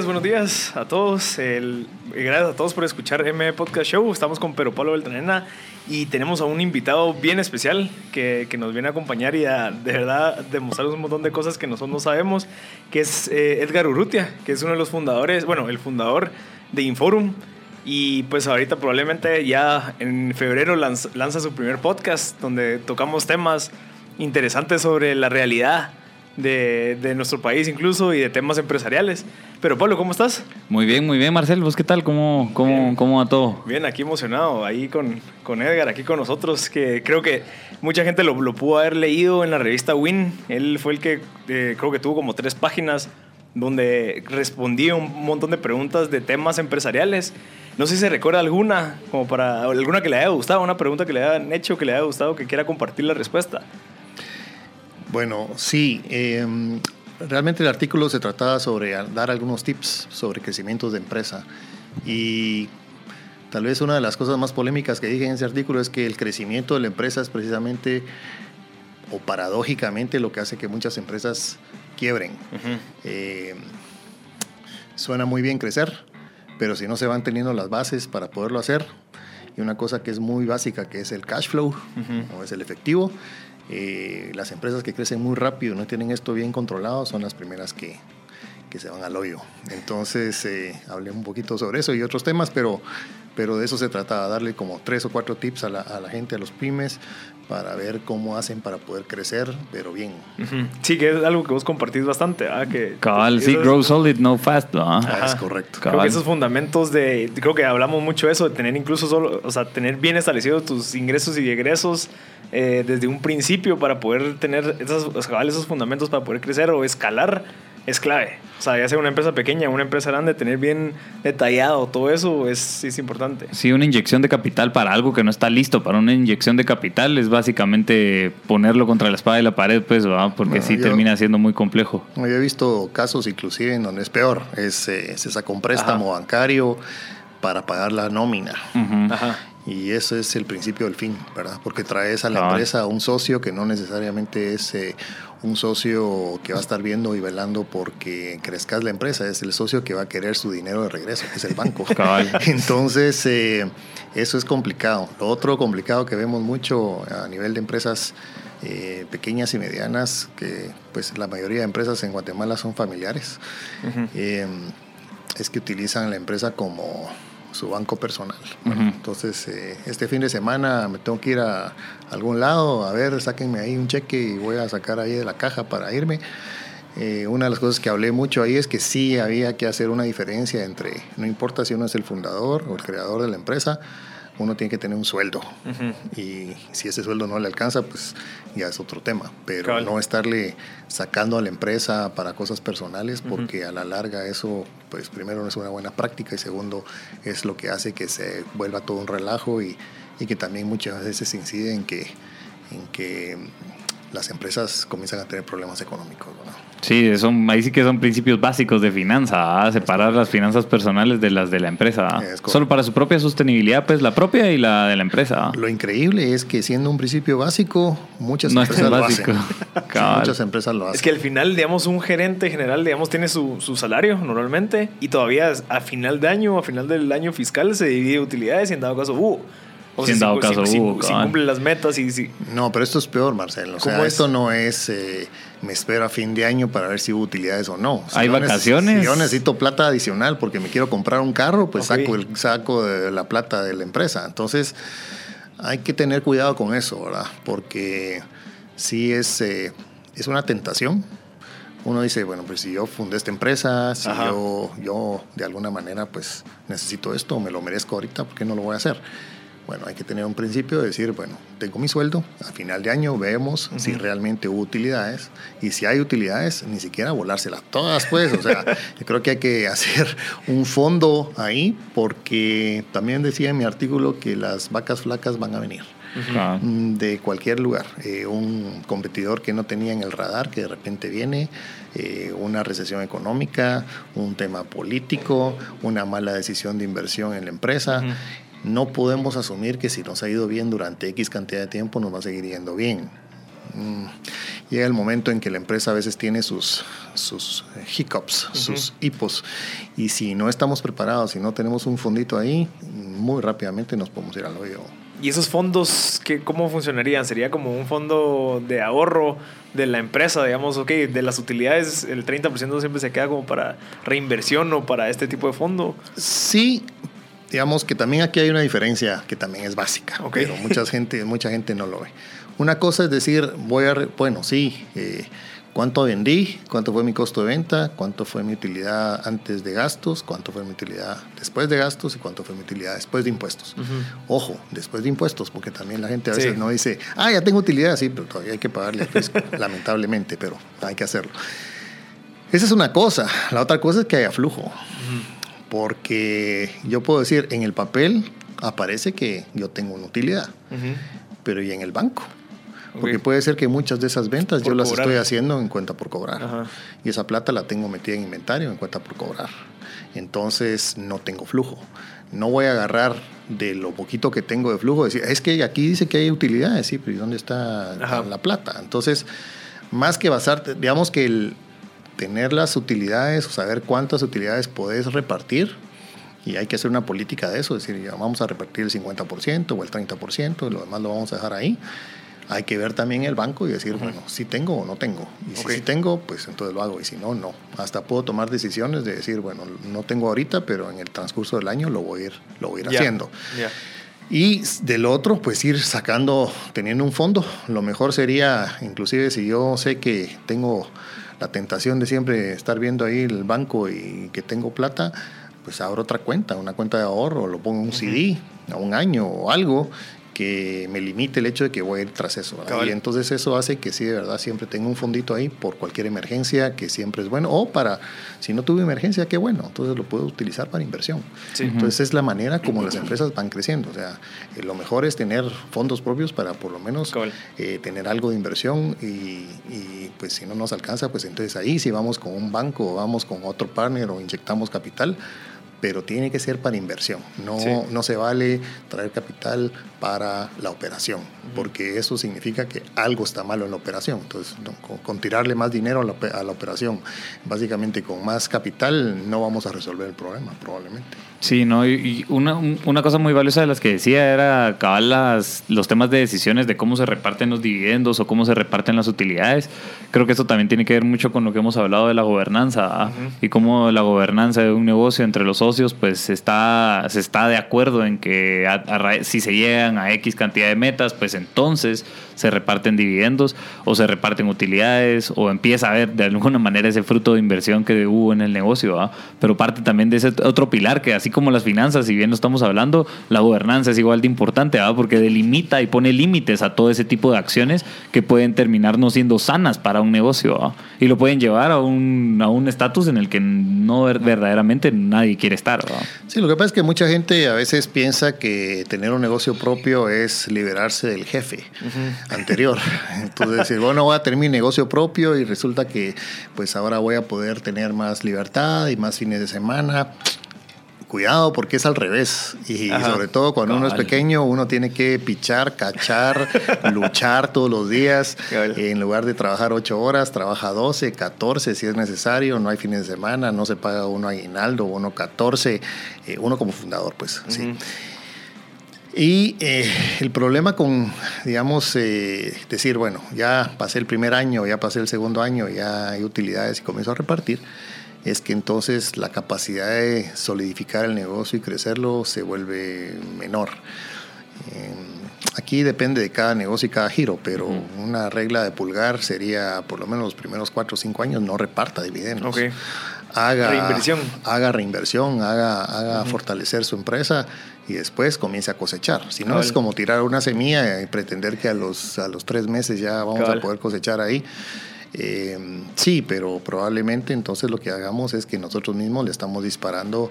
Buenos días a todos. El, gracias a todos por escuchar M Podcast Show. Estamos con Pedro Pablo Beltranena y tenemos a un invitado bien especial que, que, nos viene a acompañar y a de verdad demostrarnos un montón de cosas que nosotros no sabemos, que es eh, Edgar Urrutia, que es uno de los fundadores, bueno, el fundador de Inforum. Y pues ahorita probablemente ya en febrero lanza su primer podcast donde tocamos temas interesantes sobre la realidad de, de, nuestro país incluso y de temas empresariales. Pero Pablo, ¿cómo estás? Muy bien, muy bien, Marcel. ¿Vos qué tal? ¿Cómo, cómo, cómo va todo? Bien, aquí emocionado, ahí con, con Edgar, aquí con nosotros, que creo que mucha gente lo, lo pudo haber leído en la revista Win. Él fue el que eh, creo que tuvo como tres páginas donde respondía un montón de preguntas de temas empresariales. No sé si se recuerda alguna, como para alguna que le haya gustado, una pregunta que le hayan hecho, que le haya gustado, que quiera compartir la respuesta. Bueno, sí. Em, realmente el artículo se trataba sobre dar algunos tips sobre crecimiento de empresa. Y tal vez una de las cosas más polémicas que dije en ese artículo es que el crecimiento de la empresa es precisamente o paradójicamente lo que hace que muchas empresas quiebren. Em, suena muy bien crecer, pero si no se van teniendo las bases para poderlo hacer, y una cosa que es muy básica, que es el cash flow, o es el efectivo, eh, las empresas que crecen muy rápido, no tienen esto bien controlado, son las primeras que, que se van al hoyo. Entonces, eh, hablé un poquito sobre eso y otros temas, pero, pero de eso se trataba, darle como tres o cuatro tips a la, a la gente, a los pymes, para ver cómo hacen para poder crecer, pero bien. Sí, que es algo que vos compartís bastante. ¿ah? Que, Cabal, sí, grow solid, no fast. ¿no? es correcto. Creo que esos fundamentos de, creo que hablamos mucho de eso, de tener incluso solo, o sea, tener bien establecidos tus ingresos y egresos eh, desde un principio para poder tener esos, esos fundamentos para poder crecer o escalar es clave. O sea, ya sea una empresa pequeña, una empresa grande, tener bien detallado todo eso es, es importante. Sí, una inyección de capital para algo que no está listo. Para una inyección de capital es básicamente ponerlo contra la espada y la pared, pues, porque sí termina siendo muy complejo. Yo he visto casos inclusive en donde es peor. Es, eh, se saca un préstamo bancario para pagar la nómina. Ajá. Y ese es el principio del fin, ¿verdad? Porque traes a la empresa un socio que no necesariamente es eh, un socio que va a estar viendo y velando porque crezcas la empresa, es el socio que va a querer su dinero de regreso, que es el banco. Entonces, eh, eso es complicado. Lo otro complicado que vemos mucho a nivel de empresas eh, pequeñas y medianas, que pues la mayoría de empresas en Guatemala son familiares, es que utilizan la empresa como su banco personal. Entonces, eh, este fin de semana me tengo que ir a algún lado, a ver, sáquenme ahí un cheque y voy a sacar ahí de la caja para irme. Eh, una de las cosas que hablé mucho ahí es que sí había que hacer una diferencia entre, no importa si uno es el fundador o el creador de la empresa, uno tiene que tener un sueldo. Y si ese sueldo no le alcanza, pues ya es otro tema. Pero no estarle sacando a la empresa para cosas personales, porque a la larga eso, pues primero no es una buena práctica y segundo es lo que hace que se vuelva todo un relajo y, y que también muchas veces incide en que, en que las empresas comienzan a tener problemas económicos. Sí, son, ahí sí que son principios básicos de finanza, ¿ah? separar las finanzas personales de las de la empresa. ¿ah? Solo para su propia sostenibilidad, pues la propia y la de la empresa. ¿ah? Lo increíble es que siendo un principio básico, muchas empresas lo hacen. muchas empresas lo hacen. Es que al final, digamos, un gerente general, digamos, tiene su, su salario normalmente y todavía a final de año, a final del año fiscal se divide utilidades y en dado caso, uh, O si, dado caso si, cumple las metas y si... No, pero esto es peor, Marcelo. O sea, esto no es eh, me espero a fin de año para ver si hubo utilidades o no. ¿Hay vacaciones? si yo necesito plata adicional porque me quiero comprar un carro, pues saco, el, saco de la plata de la empresa. Entonces, hay que tener cuidado con eso, ¿verdad? Porque sí es, eh, es una tentación uno dice, bueno, pues si yo fundé esta empresa, si yo, yo de alguna manera pues necesito esto, me lo merezco ahorita, ¿por qué no lo voy a hacer? Bueno, hay que tener un principio de decir, bueno, tengo mi sueldo, a final de año vemos si realmente hubo utilidades y si hay utilidades, ni siquiera volárselas todas, pues, o sea, yo creo que hay que hacer un fondo ahí porque también decía en mi artículo que las vacas flacas van a venir. Mm, de cualquier lugar. Eh, un competidor que no tenía en el radar, que de repente viene, eh, una recesión económica, un tema político, una mala decisión de inversión en la empresa. No podemos asumir que si nos ha ido bien durante X cantidad de tiempo, nos va a seguir yendo bien. Mm, llega el momento en que la empresa a veces tiene sus, sus hiccups, sus hipos, y si no estamos preparados, si no tenemos un fondito ahí, muy rápidamente nos podemos ir al hoyo. ¿Y esos fondos qué, cómo funcionarían? ¿Sería como un fondo de ahorro de la empresa? Digamos, ok, de las utilidades el 30% siempre se queda como para reinversión o para este tipo de fondo. Sí, digamos que también aquí hay una diferencia que también es básica, pero mucha gente, mucha gente no lo ve. Una cosa es decir, voy a, bueno, sí, eh, cuánto vendí, cuánto fue mi costo de venta, cuánto fue mi utilidad antes de gastos, cuánto fue mi utilidad después de gastos y cuánto fue mi utilidad después de impuestos. Ojo, después de impuestos, porque también la gente a veces no dice, ah, ya tengo utilidad, sí, pero todavía hay que pagarle el fisco, lamentablemente, pero hay que hacerlo. Esa es una cosa. La otra cosa es que haya flujo. Porque yo puedo decir, en el papel aparece que yo tengo una utilidad, pero ¿y en el banco? Porque puede ser que muchas de esas ventas yo las estoy haciendo en cuenta por cobrar. Y esa plata la tengo metida en inventario en cuenta por cobrar. Entonces no tengo flujo. No voy a agarrar de lo poquito que tengo de flujo, decir, es que aquí dice que hay utilidades, sí, pero ¿y dónde está la plata? Entonces, más que basarte, digamos que el tener las utilidades saber cuántas utilidades puedes repartir, y hay que hacer una política de eso, es decir, ya vamos a repartir el 50% o el 30%, y lo demás lo vamos a dejar ahí hay que ver también el banco y decir, bueno, si tengo o no tengo. Y si, tengo, pues entonces lo hago. Y si no, no. Hasta puedo tomar decisiones de decir, bueno, no tengo ahorita, pero en el transcurso del año lo voy a ir, lo voy a ir haciendo. Y del otro, pues ir sacando, teniendo un fondo. Lo mejor sería, inclusive si yo sé que tengo la tentación de siempre estar viendo ahí el banco y que tengo plata, pues abro otra cuenta, una cuenta de ahorro, lo pongo en un CD a un año o algo que me limite el hecho de que voy a ir tras eso. Y entonces eso hace que sí, de verdad, siempre tenga un fondito ahí por cualquier emergencia, que siempre es bueno. O para, si no tuve emergencia, qué bueno, entonces lo puedo utilizar para inversión. Entonces es la manera como las empresas van creciendo. O sea, eh, lo mejor es tener fondos propios para por lo menos eh, tener algo de inversión y, y, pues si no nos alcanza, pues entonces ahí si vamos con un banco o vamos con otro partner o inyectamos capital, pero tiene que ser para inversión. No, no se vale traer capital para la operación, porque eso significa que algo está malo en la operación. Entonces, con, tirarle más dinero a la, a la, operación, básicamente con más capital, no vamos a resolver el problema, probablemente. Sí, no, y una, una cosa muy valiosa de las que decía era acabar las, los temas de decisiones de cómo se reparten los dividendos o cómo se reparten las utilidades. Creo que eso también tiene que ver mucho con lo que hemos hablado de la gobernanza ¿ah? y cómo la gobernanza de un negocio entre los socios pues está, se está de acuerdo en que si se llegan a X cantidad de metas, pues entonces se reparten dividendos o se reparten utilidades o empieza a haber de alguna manera ese fruto de inversión que hubo en el negocio. ¿ah? Pero parte también de ese otro pilar que así como las finanzas, si bien no estamos hablando, la gobernanza es igual de importante ¿ah? porque delimita y pone límites a todo ese tipo de acciones que pueden terminar no siendo sanas para un negocio y lo pueden llevar a un a un estatus en el que no verdaderamente nadie quiere estar. Sí, lo que pasa es que mucha gente a veces piensa que tener un negocio propio es liberarse del jefe anterior. Entonces decir, bueno, voy a tener mi negocio propio y resulta que pues ahora voy a poder tener más libertad y más fines de semana cuidado porque es al revés. Y sobre todo cuando uno es pequeño, uno tiene que pichar, cachar, luchar todos los días. En lugar de trabajar 8 horas, trabaja 12, 14 si es necesario. No hay fines de semana, no se paga uno aguinaldo, uno 14, eh, uno como fundador, pues. sí. Y eh, el problema con, digamos, eh, decir, bueno, ya pasé el primer año, ya pasé el segundo año, ya hay utilidades y comienzo a repartir, es que entonces la capacidad de solidificar el negocio y crecerlo se vuelve menor. Eh, aquí depende de cada negocio y cada giro, pero una regla de pulgar sería por lo menos los primeros cuatro o cinco años no reparta dividendos. Haga reinversión, haga, reinversión, haga, haga fortalecer su empresa y después comience a cosechar. Si no, es como tirar una semilla y pretender que a los, a los tres meses ya vamos a poder cosechar ahí. Eh, sí, pero probablemente entonces lo que hagamos es que nosotros mismos le estamos disparando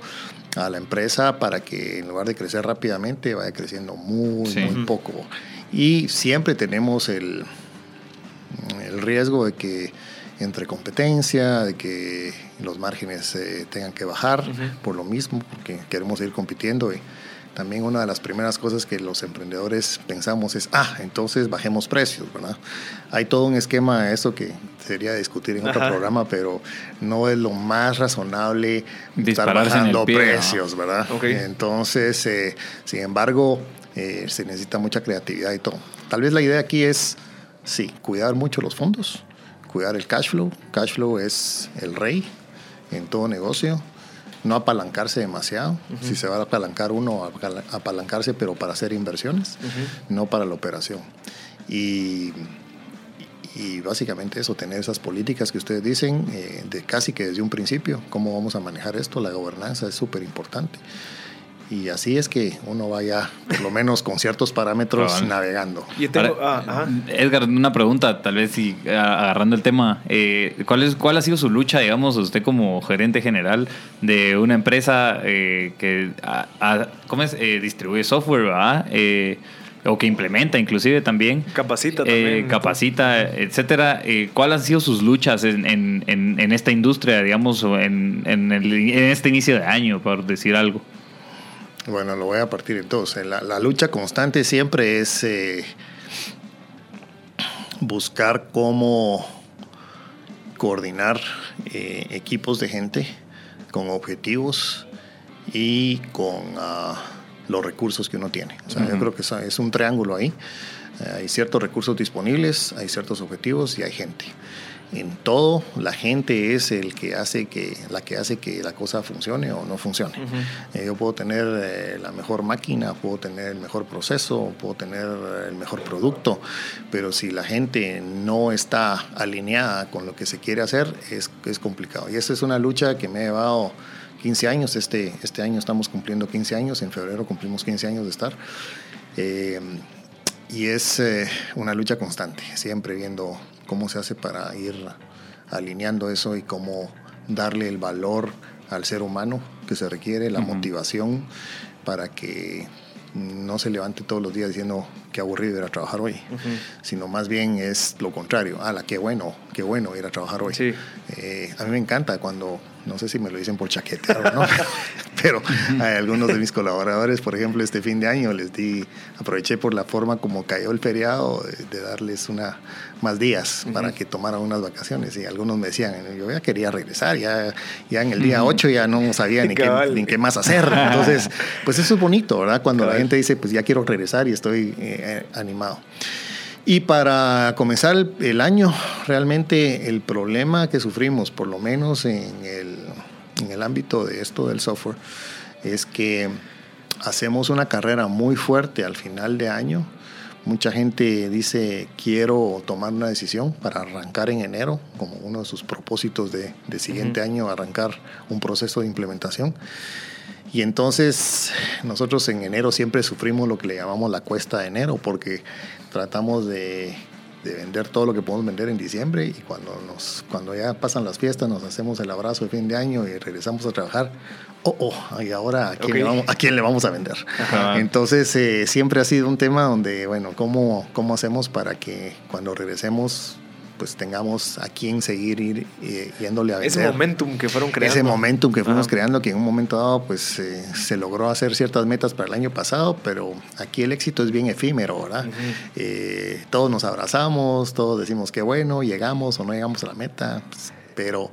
a la empresa para que en lugar de crecer rápidamente vaya creciendo muy, muy poco. Y siempre tenemos el, el riesgo de que entre competencia, de que los márgenes eh, tengan que bajar por lo mismo, porque queremos ir compitiendo. Y, también una de las primeras cosas que los emprendedores pensamos es, ah, entonces bajemos precios, ¿verdad? Hay todo un esquema de eso que sería discutir en otro programa, pero no es lo más razonable estar bajando precios, ¿verdad? Entonces, eh, sin embargo, eh, se necesita mucha creatividad y todo. Tal vez la idea aquí es, sí, cuidar mucho los fondos, cuidar el cash flow. Cash flow es el rey en todo negocio no apalancarse demasiado. Si se va a apalancar uno, apalancarse, pero para hacer inversiones, no para la operación. Y, y, básicamente eso, tener esas políticas que ustedes dicen, eh, de casi que desde un principio, cómo vamos a manejar esto, la gobernanza es súper importante. Y así es que uno vaya, por lo menos con ciertos parámetros, navegando. Y ah, Edgar, una pregunta, tal vez si agarrando el tema, eh, ¿cuál, es, ¿cuál ha sido su lucha, digamos, usted como gerente general de una empresa eh, que ¿cómo es? Eh, distribuye software, ¿verdad? o que implementa inclusive también. Capacita también. capacita, etcétera. ¿Cuáles han sido sus luchas en, en, en, esta industria, digamos, en, en, en este inicio de año, por decir algo? Bueno, lo voy a partir entonces. La, la lucha constante siempre es eh, buscar cómo coordinar eh, equipos de gente con objetivos y con ah, los recursos que uno tiene. O sea, yo creo que es un triángulo ahí. Eh, hay ciertos recursos disponibles, hay ciertos objetivos y hay gente en todo la gente es el que hace que la que hace que la cosa funcione o no funcione. Eh, yo puedo tener eh, la mejor máquina, puedo tener el mejor proceso, puedo tener el mejor producto, pero si la gente no está alineada con lo que se quiere hacer es, es complicado. Y esa es una lucha que me ha llevado 15 años. Este, este año estamos cumpliendo 15 años, en febrero cumplimos 15 años de estar. Eh, y es una lucha constante, siempre viendo cómo se hace para ir alineando eso y cómo darle el valor al ser humano que se requiere, la motivación para que no se levante todos los días diciendo qué aburrido ir a trabajar hoy, sino más bien es lo contrario, ala, qué bueno, qué bueno ir a trabajar hoy. Eh, a mí me encanta cuando no sé si me lo dicen por chaqueta o no, pero hay algunos de mis colaboradores, por ejemplo, este fin de año les di, aproveché por la forma como cayó el feriado de, darles una más días para que tomaran unas vacaciones y algunos me decían, yo ya quería regresar, ya, ya en el día 8 ya no sabía ni qué, ni qué, más hacer. Entonces, pues eso es bonito, ¿verdad? Cuando la gente dice, pues ya quiero regresar y estoy eh, animado. Y para comenzar el, año, realmente el problema que sufrimos, por lo menos en el, en el ámbito de esto del software, es que hacemos una carrera muy fuerte al final de año. Mucha gente dice, quiero tomar una decisión para arrancar en enero, como uno de sus propósitos de, de siguiente año, arrancar un proceso de implementación. Y entonces nosotros en enero siempre sufrimos lo que le llamamos la cuesta de enero, porque tratamos de, vender todo lo que podemos vender en diciembre y cuando, nos, cuando ya pasan las fiestas nos hacemos el abrazo de fin de año y regresamos a trabajar. Oh, oh, y ahora ¿a quién, le, vamos, ¿a quién le vamos a vender? Entonces eh, siempre ha sido un tema donde, bueno, ¿cómo, ¿cómo hacemos para que cuando regresemos pues tengamos a quién seguir ir, eh, yéndole a vender. Ese momentum que fueron creando. Ese momentum que fuimos creando, que en un momento dado pues eh, se logró hacer ciertas metas para el año pasado, pero aquí el éxito es bien efímero, ¿verdad? Eh, todos nos abrazamos, todos decimos que bueno, llegamos o no llegamos a la meta, pues, pero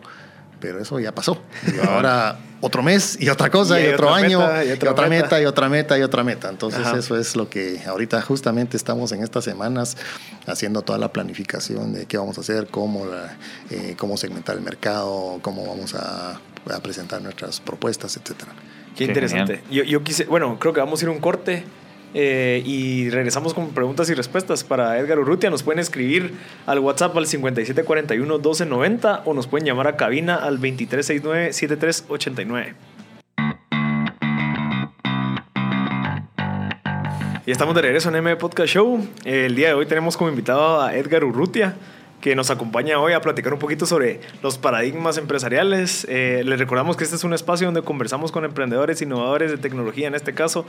pero eso ya pasó. Y ahora otro mes y otra cosa Y otro otra año meta, y y otra otra, meta. meta. y otra meta y otra meta. Entonces Ajá. eso es lo que ahorita justamente estamos en estas semanas haciendo toda la planificación de qué vamos a hacer, cómo, la- eh, cómo segmentar el mercado, cómo vamos a, a presentar nuestras propuestas, etcétera. Qué Qué interesante. Yo, yo quise, bueno, creo que vamos a ir a un corte eh, y regresamos con preguntas y respuestas para Edgar Urrutia. Nos pueden escribir al WhatsApp al 5741-1290 o nos pueden llamar a cabina al 2369-7389. Y estamos de regreso en M Podcast Show. El día de hoy tenemos como invitado a Edgar Urrutia, que nos acompaña hoy a platicar un poquito sobre los paradigmas empresariales. Eh, les recordamos que este es un espacio donde conversamos con emprendedores, innovadores de tecnología en este caso,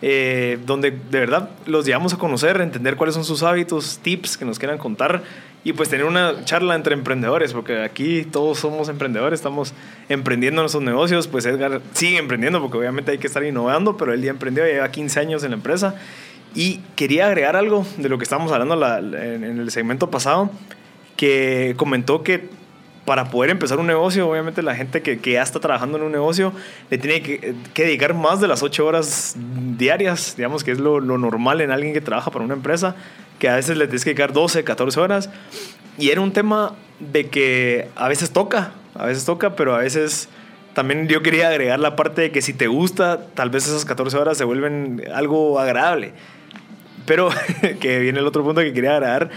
eh, donde de verdad los llevamos a conocer, entender cuáles son sus hábitos, tips que nos quieran contar y pues tener una charla entre emprendedores, porque aquí todos somos emprendedores, estamos emprendiendo nuestros negocios, pues Edgar sigue emprendiendo porque obviamente hay que estar innovando, pero él ya emprendió, ya lleva 15 años en la empresa. Y quería agregar algo de lo que estábamos hablando la- en, en el segmento pasado, que comentó que para poder empezar un negocio, obviamente la gente que, que ya está trabajando en un negocio le tiene que, dedicar más de las 8 horas diarias, digamos que es lo, lo normal en alguien que trabaja para una empresa, que a veces le tienes que dedicar 12, 14 horas. Y era un tema de que a veces toca, a veces toca, pero a veces también yo quería agregar la parte de que si te gusta, tal vez esas 14 horas se vuelven algo agradable. Pero que viene el otro punto que quería agregar.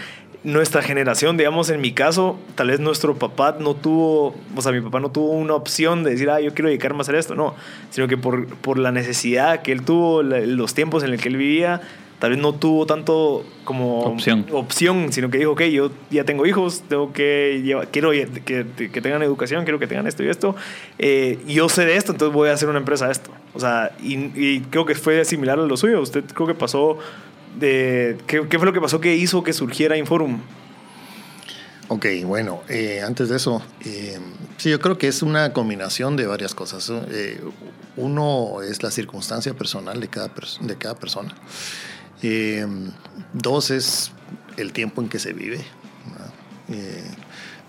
Nuestra generación, digamos, en mi caso, tal vez nuestro papá no tuvo, o sea, mi papá no tuvo una opción de decir, ah, yo quiero dedicarme a hacer esto, no, sino que por, por la necesidad que él tuvo, la- los tiempos en los que él vivía, tal vez no tuvo tanto como Opción. opción, sino que dijo, ok, yo ya tengo hijos, tengo que llevar, quiero que, que tengan educación, quiero que tengan esto y esto, eh, yo sé de esto, entonces voy a hacer una empresa de esto. O sea, y, y creo que fue similar a lo suyo. Usted creo que pasó ¿qué, fue lo que pasó que hizo que surgiera Inforum? Ok, bueno, eh, antes de eso, eh, sí, yo creo que es una combinación de varias cosas. Eh, uno es la circunstancia personal de cada, de cada persona. Dos es el tiempo en que se vive.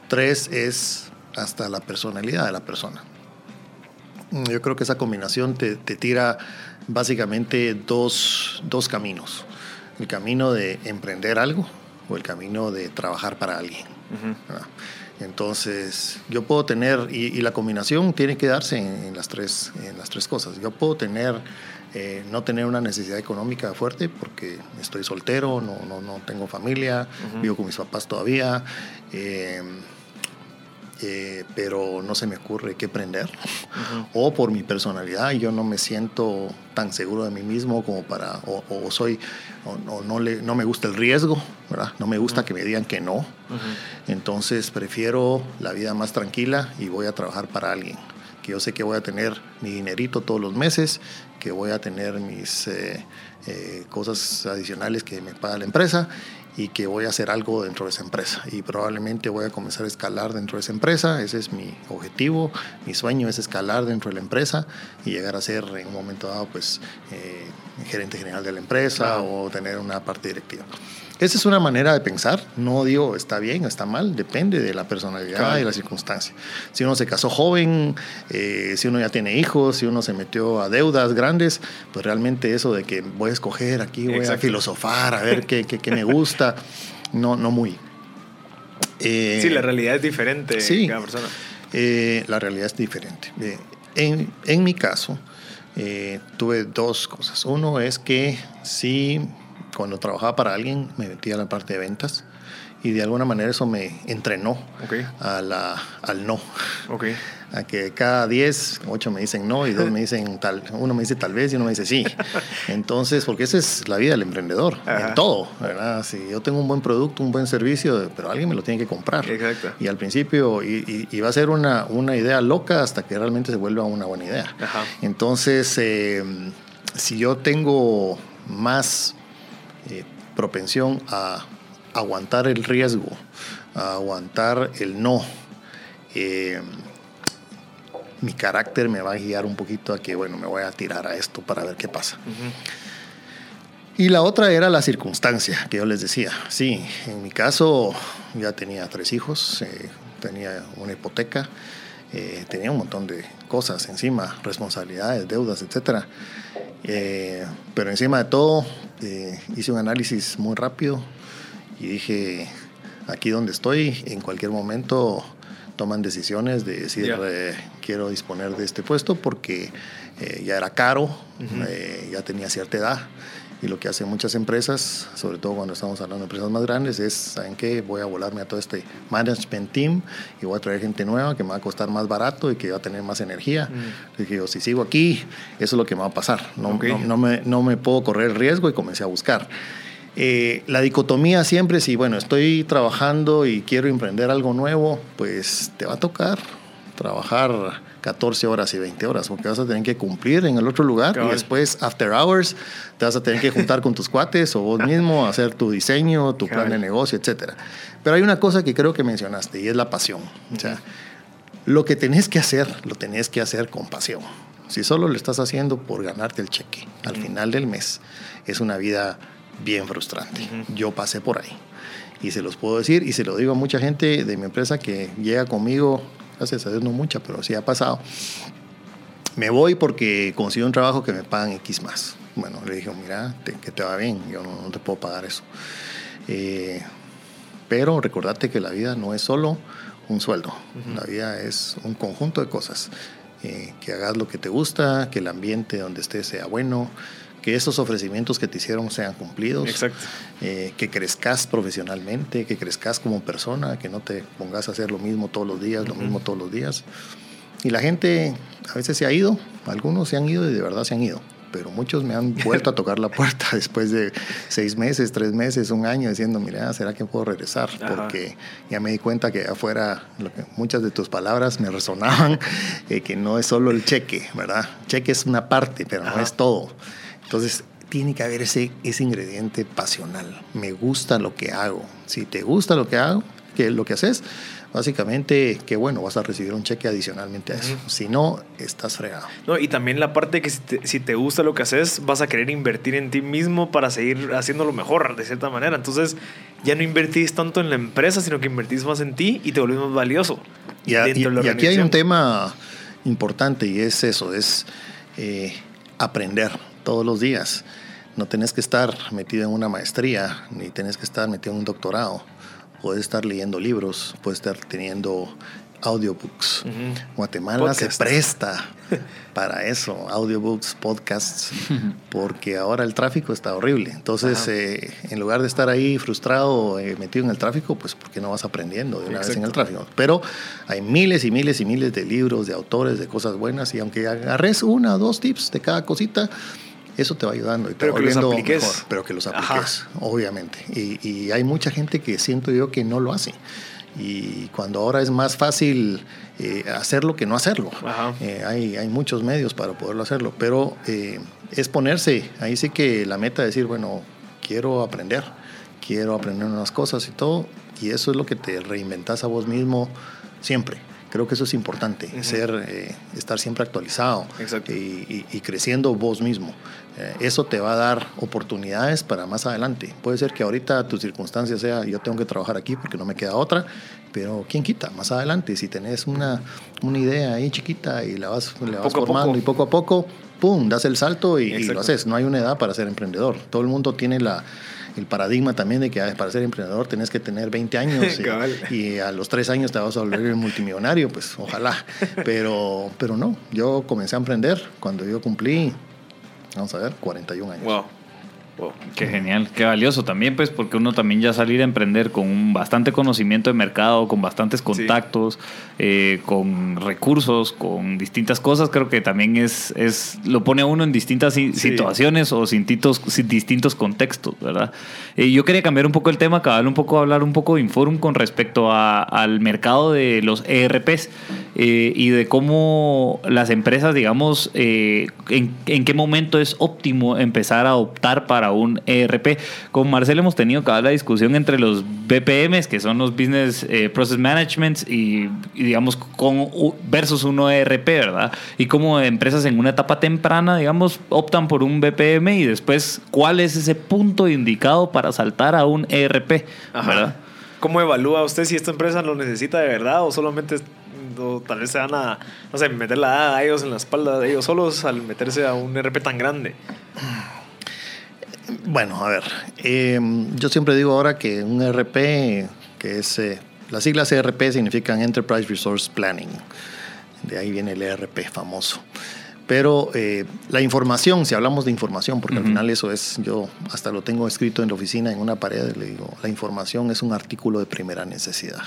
tres es hasta la personalidad de la persona. Yo creo que esa combinación te, te tira básicamente dos, dos caminos. El camino de emprender algo o el camino de trabajar para alguien. Entonces, yo puedo tener, y, y la combinación tiene que darse en, en las, tres, en las tres cosas. Yo puedo tener, eh, no tener una necesidad económica fuerte porque estoy soltero, no, no, no tengo familia, vivo con mis papás todavía, eh, eh, pero no se me ocurre qué prender. O por mi personalidad, yo no me siento tan seguro de mí mismo como para, o, o soy, o, o no, le, no me gusta el riesgo, ¿verdad? No me gusta que me digan que no. Entonces prefiero la vida más tranquila y voy a trabajar para alguien. Que yo sé que voy a tener mi dinerito todos los meses, que voy a tener mis eh, eh, cosas adicionales que me paga la empresa y que voy a hacer algo dentro de esa empresa. Y probablemente voy a comenzar a escalar dentro de esa empresa. Ese es mi objetivo. Mi sueño es escalar dentro de la empresa y llegar a ser en un momento dado pues eh, gerente general de la empresa o tener una parte directiva. Esa es una manera de pensar. No digo está bien o está mal, depende de la personalidad Claro. y la circunstancia. Si uno se casó joven, eh, si uno ya tiene hijos, si uno se metió a deudas grandes, pues realmente eso de que voy a escoger aquí, voy a filosofar, a ver qué, qué, qué me gusta, no, no muy. Eh, sí, la realidad es diferente sí. en cada persona. eh, la realidad es diferente. En, en mi caso, tuve dos cosas. Uno es que sí, cuando trabajaba para alguien, me metía a la parte de ventas y de alguna manera eso me entrenó Ok. a la, al no. Ok. A que cada 10, 8 me dicen no y dos me dicen tal, uno me dice tal vez y uno me dice sí. Entonces, porque esa es la vida del emprendedor, Ajá. en todo, ¿verdad? Si yo tengo un buen producto, un buen servicio, pero alguien me lo tiene que comprar. Exacto. Y al principio, y, y- y va a ser una, una idea loca hasta que realmente se vuelva una buena idea. Ajá. Entonces, eh, si yo tengo más eh, propensión a aguantar el riesgo, a aguantar el no, eh, mi carácter me va a guiar un poquito a que, bueno, me voy a tirar a esto para ver qué pasa. Y la otra era la circunstancia que yo les decía. Sí, en mi caso ya tenía tres hijos, eh, tenía una hipoteca eh, tenía un montón de cosas encima, responsabilidades, deudas, etc. Eh, pero encima de todo, eh, hice un análisis muy rápido y dije, aquí donde estoy, en cualquier momento toman decisiones de decir, quiero disponer de este puesto porque ya era caro, ya tenía cierta edad y lo que hacen muchas empresas, sobre todo cuando estamos hablando de empresas más grandes, es, ¿saben qué? Voy a volarme a todo este management team y voy a traer gente nueva que me va a costar más barato y que va a tener más energía. Mm. Y digo, si sigo aquí, eso es lo que me va a pasar. No, no, me, no me puedo correr el riesgo y comencé a buscar. Eh, la dicotomía siempre, si bueno, estoy trabajando y quiero emprender algo nuevo, pues te va a tocar trabajar 14 horas y 20 horas, porque vas a tener que cumplir en el otro lugar y después, after hours, te vas a tener que juntar con tus cuates o vos mismo, hacer tu diseño, tu plan de negocio, etc. Pero hay una cosa que creo que mencionaste y es la pasión. O sea, lo que tenés que hacer, lo tenés que hacer con pasión. Si solo lo estás haciendo por ganarte el cheque al final del mes, es una vida bien frustrante. Yo pasé por ahí y se los puedo decir y se lo digo a mucha gente de mi empresa que llega conmigo gracias a Dios no mucha, pero sí ha pasado. Me voy porque consigo un trabajo que me pagan X más. Bueno, le dije, mira, que te va bien, yo no, te puedo pagar eso. Eh, pero recordate que la vida no es solo un sueldo, la vida es un conjunto de cosas. Eh, que hagas lo que te gusta, que el ambiente donde estés sea bueno, que esos ofrecimientos que te hicieron sean cumplidos, Exacto. Eh, que crezcas profesionalmente, que crezcas como persona, que no te pongas a hacer lo mismo todos los días, lo mismo todos los días. Y la gente a veces se ha ido, algunos se han ido y de verdad se han ido, pero muchos me han vuelto a tocar la puerta después de seis meses, tres meses, un año, diciendo, mira, ¿será que puedo regresar? Porque ya me di cuenta que afuera lo que, muchas de tus palabras me resonaban, eh, que no es solo el cheque, ¿verdad? Cheque es una parte, pero no es todo. Entonces, tiene que haber ese, ese ingrediente pasional. Me gusta lo que hago. Si te gusta lo que hago, que lo que haces, básicamente, que bueno, vas a recibir un cheque adicionalmente a eso. Si no, estás fregado. No, y también la parte que si te, gusta lo que haces, vas a querer invertir en ti mismo para seguir haciéndolo mejor, de cierta manera. Entonces, ya no invertís tanto en la empresa, sino que invertís más en ti y te volvés más valioso. Y, aquí hay un tema importante y es eso, es eh, aprender todos los días. No tenés que estar metido en una maestría, ni tenés que estar metido en un doctorado. Puedes estar leyendo libros, puedes estar teniendo audiobooks. Guatemala se presta para eso, audiobooks, podcasts, porque ahora el tráfico está horrible. Entonces, eh, en lugar de estar ahí frustrado, eh, metido en el tráfico, pues porque no vas aprendiendo de una vez en el tráfico. Pero hay miles y miles y miles de libros, de autores, de cosas buenas, y aunque agarres una o dos tips de cada cosita, eso te va ayudando y te pero va que mejor, pero que los apliques, obviamente. Y, y, hay mucha gente que siento yo que no lo hace. Y cuando ahora es más fácil eh, hacerlo que no hacerlo. Eh, hay, hay muchos medios para poderlo hacerlo, pero eh, es ponerse, ahí sí que la meta es decir, bueno, quiero aprender, quiero aprender unas cosas y todo, y eso es lo que te reinventas a vos mismo siempre. Creo que eso es importante, ser, eh, estar siempre actualizado y, y, creciendo vos mismo. Eh, eso te va a dar oportunidades para más adelante. Puede ser que ahorita tu circunstancia sea yo tengo que trabajar aquí porque no me queda otra, pero ¿quién quita? Más adelante, si tenés una, una idea ahí chiquita y la vas, la vas formando y poco a poco, ¡pum!, das el salto y, y lo haces. No hay una edad para ser emprendedor. Todo el mundo tiene la el paradigma también de que ah, para ser emprendedor tenés que tener 20 años y, a los 3 años te vas a volver multimillonario, pues ojalá. Pero, pero no, yo comencé a emprender cuando yo cumplí, vamos a ver, 41 años. Wow. Qué genial, qué valioso también, pues, porque uno también ya salir a emprender con un bastante conocimiento de mercado, con bastantes contactos, eh, con recursos, con distintas cosas, creo que también es, es lo pone a uno en distintas situaciones o distintos, distintos contextos, ¿verdad? Eh, yo quería cambiar un poco el tema, cabal un poco, hablar un poco de Inforum con respecto a, al mercado de los ERPs eh, y de cómo las empresas, digamos, en, en qué momento es óptimo empezar a optar para un ERP. Con Marcel hemos tenido cada la discusión entre los BPMs, que son los Business eh, Process Management, y, digamos, con, versus un ERP, ¿verdad? Y como empresas en una etapa temprana, digamos, optan por un BPM y después, ¿cuál es ese punto indicado para saltar a un ERP, ¿verdad? ¿Cómo evalúa usted si esta empresa lo necesita de verdad o solamente o tal vez se van a, no sé, meter la a ellos en la espalda de ellos solos al meterse a un RP tan grande. Bueno, a ver, eh, yo siempre digo ahora que un RP, que es, eh, las siglas ERP significan Enterprise Resource Planning, de ahí viene el ERP famoso. Pero eh, la información, si hablamos de información, porque al final eso es, yo hasta lo tengo escrito en la oficina, en una pared, le digo, la información es un artículo de primera necesidad.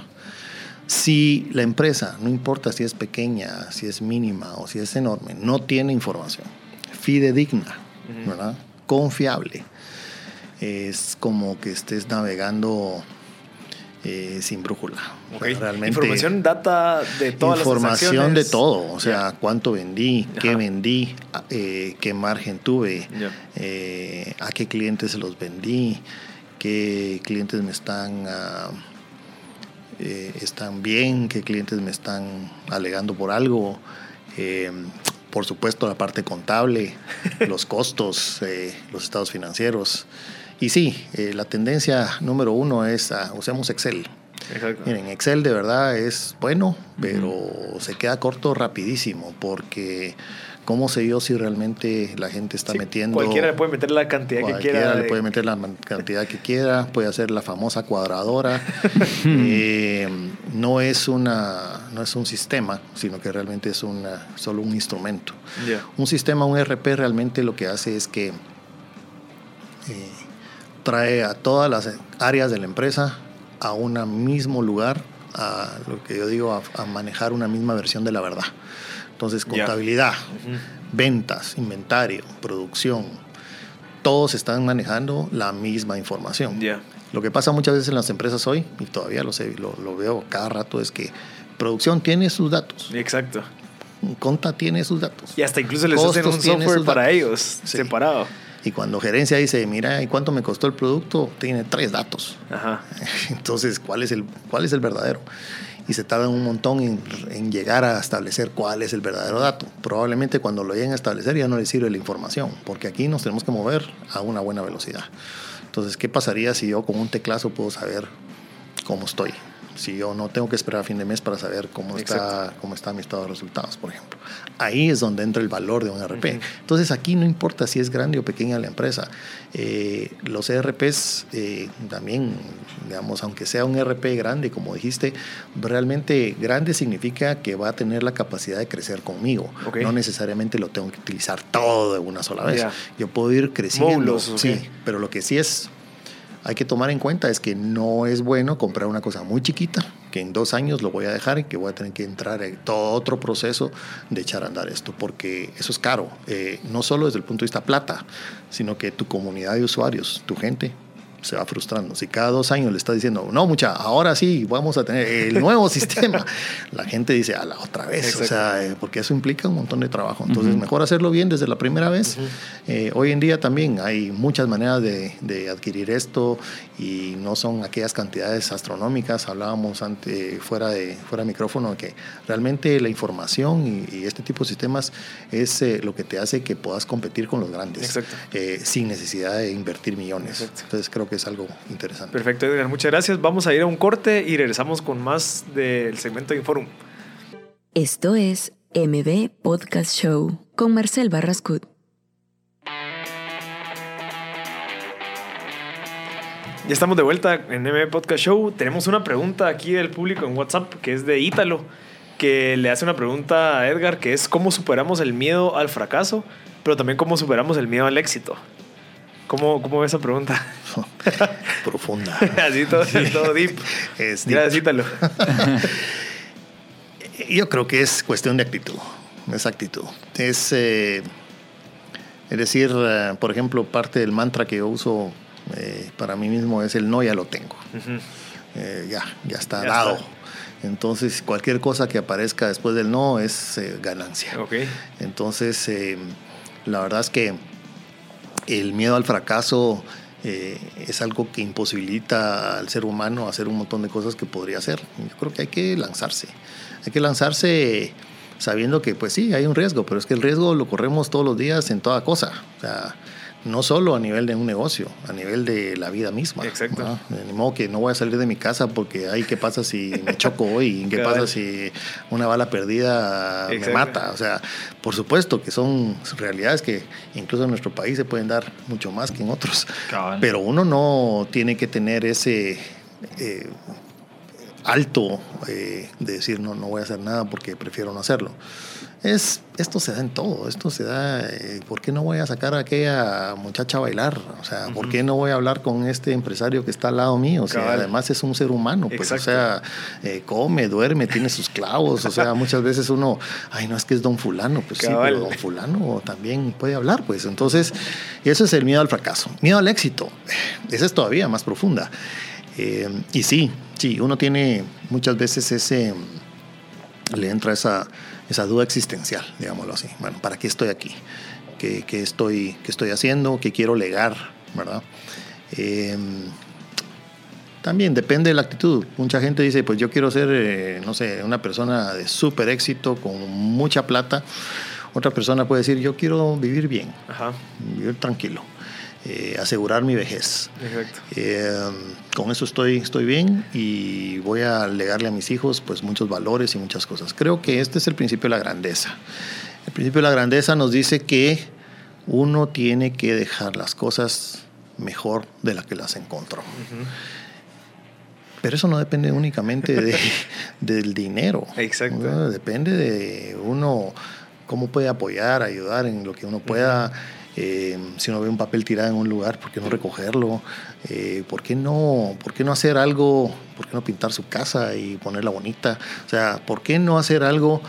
Si la empresa, no importa si es pequeña, si es mínima o si es enorme, no tiene información fidedigna, ¿verdad? confiable, es como que estés navegando eh, sin brújula. Okay. Realmente, información, data de todas información las de todo, o sea, cuánto vendí, qué vendí, eh, qué margen tuve, eh, a qué clientes los vendí, qué clientes me están uh, están bien, qué clientes me están alegando por algo. por supuesto, la parte contable, los costos, los estados financieros. Y sí, eh, la tendencia número uno es a, usemos Excel. Exacto. Miren, Excel de verdad es bueno, pero se queda corto rapidísimo porque ¿cómo sé yo si realmente la gente está metiendo... Cualquiera le puede meter la cantidad que quiera. Cualquiera le puede meter la cantidad que quiera, puede hacer la famosa cuadradora. Eh, no, es una, no es un sistema, sino que realmente es una, solo un instrumento. Un sistema, un RP realmente lo que hace es que... Eh, trae a todas las áreas de la empresa a un mismo lugar, a lo que yo digo, a, manejar una misma versión de la verdad. Entonces, contabilidad, ventas, inventario, producción, todos están manejando la misma información. Lo que pasa muchas veces en las empresas hoy, y todavía lo, sé, lo, lo veo cada rato, es que producción tiene sus datos. Exacto. Conta tiene sus datos. Y hasta incluso les hacen un software para ellos, separado. Y cuando gerencia dice, mira, ¿y cuánto me costó el producto? Tiene tres datos. Entonces, ¿cuál es, el, ¿cuál es el verdadero? Y se tarda un montón en, llegar a establecer cuál es el verdadero dato. Probablemente cuando lo lleguen a establecer ya no les sirve la información, porque aquí nos tenemos que mover a una buena velocidad. Entonces, ¿qué pasaría si yo con un teclazo puedo saber cómo estoy? Si yo no tengo que esperar a fin de mes para saber cómo está, cómo está mi estado de resultados, por ejemplo. Ahí es donde entra el valor de un RP. Entonces aquí no importa si es grande o pequeña la empresa. Eh, los ERPs eh, también, digamos, aunque sea un ERP grande, como dijiste, realmente grande significa que va a tener la capacidad de crecer conmigo. No necesariamente lo tengo que utilizar todo de una sola vez. Yo puedo ir creciendo. Sí, pero lo que sí es hay que tomar en cuenta es que no es bueno comprar una cosa muy chiquita, que en dos años lo voy a dejar y que voy a tener que entrar en todo otro proceso de echar a andar esto, porque eso es caro, eh, no solo desde el punto de vista plata, sino que tu comunidad de usuarios, tu gente, se va frustrando. Si cada dos años le está diciendo, no, mucha, ahora sí, vamos a tener el nuevo sistema, la gente dice, a la otra vez, o sea, eh, porque eso implica un montón de trabajo. Entonces, mejor hacerlo bien desde la primera vez. Eh, hoy en día también hay muchas maneras de, de, adquirir esto y no son aquellas cantidades astronómicas. Hablábamos ante, fuera, de, fuera de micrófono que realmente la información y, este tipo de sistemas es eh, lo que te hace que puedas competir con los grandes sin necesidad de invertir millones. Entonces, creo que es algo interesante. Perfecto, Edgar, muchas gracias. Vamos a ir a un corte y regresamos con más del segmento de Inforum. Esto es MB Podcast Show con Marcel Barrascut. Ya estamos de vuelta en MB Podcast Show. Tenemos una pregunta aquí del público en WhatsApp que es de Ítalo, que le hace una pregunta a Edgar que es cómo superamos el miedo al fracaso, pero también cómo superamos el miedo al éxito. ¿Cómo, cómo esa pregunta? Profunda. Así todo, todo deep. Es deep. Yo creo que es cuestión de actitud. Es actitud. Es, eh, es decir, eh, por ejemplo, parte del mantra que yo uso eh, para mí mismo es el no ya lo tengo. ya, ya está dado. Entonces, cualquier cosa que aparezca después del no es ganancia. Okay. Entonces, la verdad es que el miedo al fracaso eh, es algo que imposibilita al ser humano hacer un montón de cosas que podría hacer. Yo creo que hay que lanzarse. Hay que lanzarse sabiendo que, pues sí, hay un riesgo, pero es que el riesgo lo corremos todos los días en toda cosa. O sea, no solo a nivel de un negocio, a nivel de la vida misma. Exacto. ¿no? De modo que no voy a salir de mi casa porque, ay, ¿qué pasa si me choco hoy? ¿Qué pasa si una bala perdida me mata? O sea, por supuesto que son realidades que incluso en nuestro país se pueden dar mucho más que en otros. Cabal. Pero uno no tiene que tener ese eh, alto eh, de decir, no, no voy a hacer nada porque prefiero no hacerlo. Es, esto se da en todo, esto se da, eh, ¿por qué no voy a sacar a aquella muchacha a bailar? O sea, ¿por qué no voy a hablar con este empresario que está al lado mío? O sea, Cabal. además es un ser humano, pues, o sea, eh, come, duerme, tiene sus clavos, o sea, muchas veces uno, ay, no es que es don fulano, pues sí, pero don fulano también puede hablar, pues, entonces, eso es el miedo al fracaso. Miedo al éxito, esa es todavía más profunda. Eh, y sí, sí, uno tiene muchas veces ese, le entra esa, esa duda existencial, digámoslo así. Bueno, ¿para qué estoy aquí? ¿Qué, qué estoy, qué estoy haciendo? ¿Qué quiero legar? ¿Verdad? Eh, también depende de la actitud. Mucha gente dice, pues yo quiero ser, eh, no sé, una persona de súper éxito, con mucha plata. Otra persona puede decir, yo quiero vivir bien, Ajá, vivir tranquilo, eh, asegurar mi vejez. exacto. Eh, con eso estoy, estoy bien y voy a legarle a mis hijos pues muchos valores y muchas cosas. Creo que este es el principio de la grandeza. El principio de la grandeza nos dice que uno tiene que dejar las cosas mejor de la que las encontró. Pero eso no depende únicamente de- del dinero. Exacto. ¿no? Depende de uno cómo puede apoyar, ayudar en lo que uno pueda. Eh, si uno ve un papel tirado en un lugar, ¿por qué no recogerlo? Eh, ¿por, qué no, ¿Por qué no hacer algo? ¿Por qué no pintar su casa y ponerla bonita? O sea, ¿por qué no hacer algo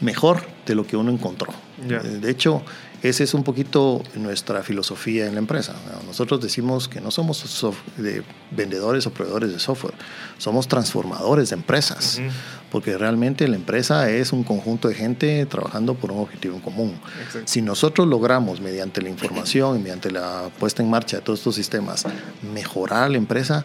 mejor de lo que uno encontró? Ya. Eh, De hecho, esa es un poquito nuestra filosofía en la empresa. Nosotros decimos que no somos de vendedores o proveedores de software, somos transformadores de empresas, Ujú. porque realmente la empresa es un conjunto de gente trabajando por un objetivo en común. Exacto. Si nosotros logramos, mediante la información y mediante la puesta en marcha de todos estos sistemas, mejorar la empresa,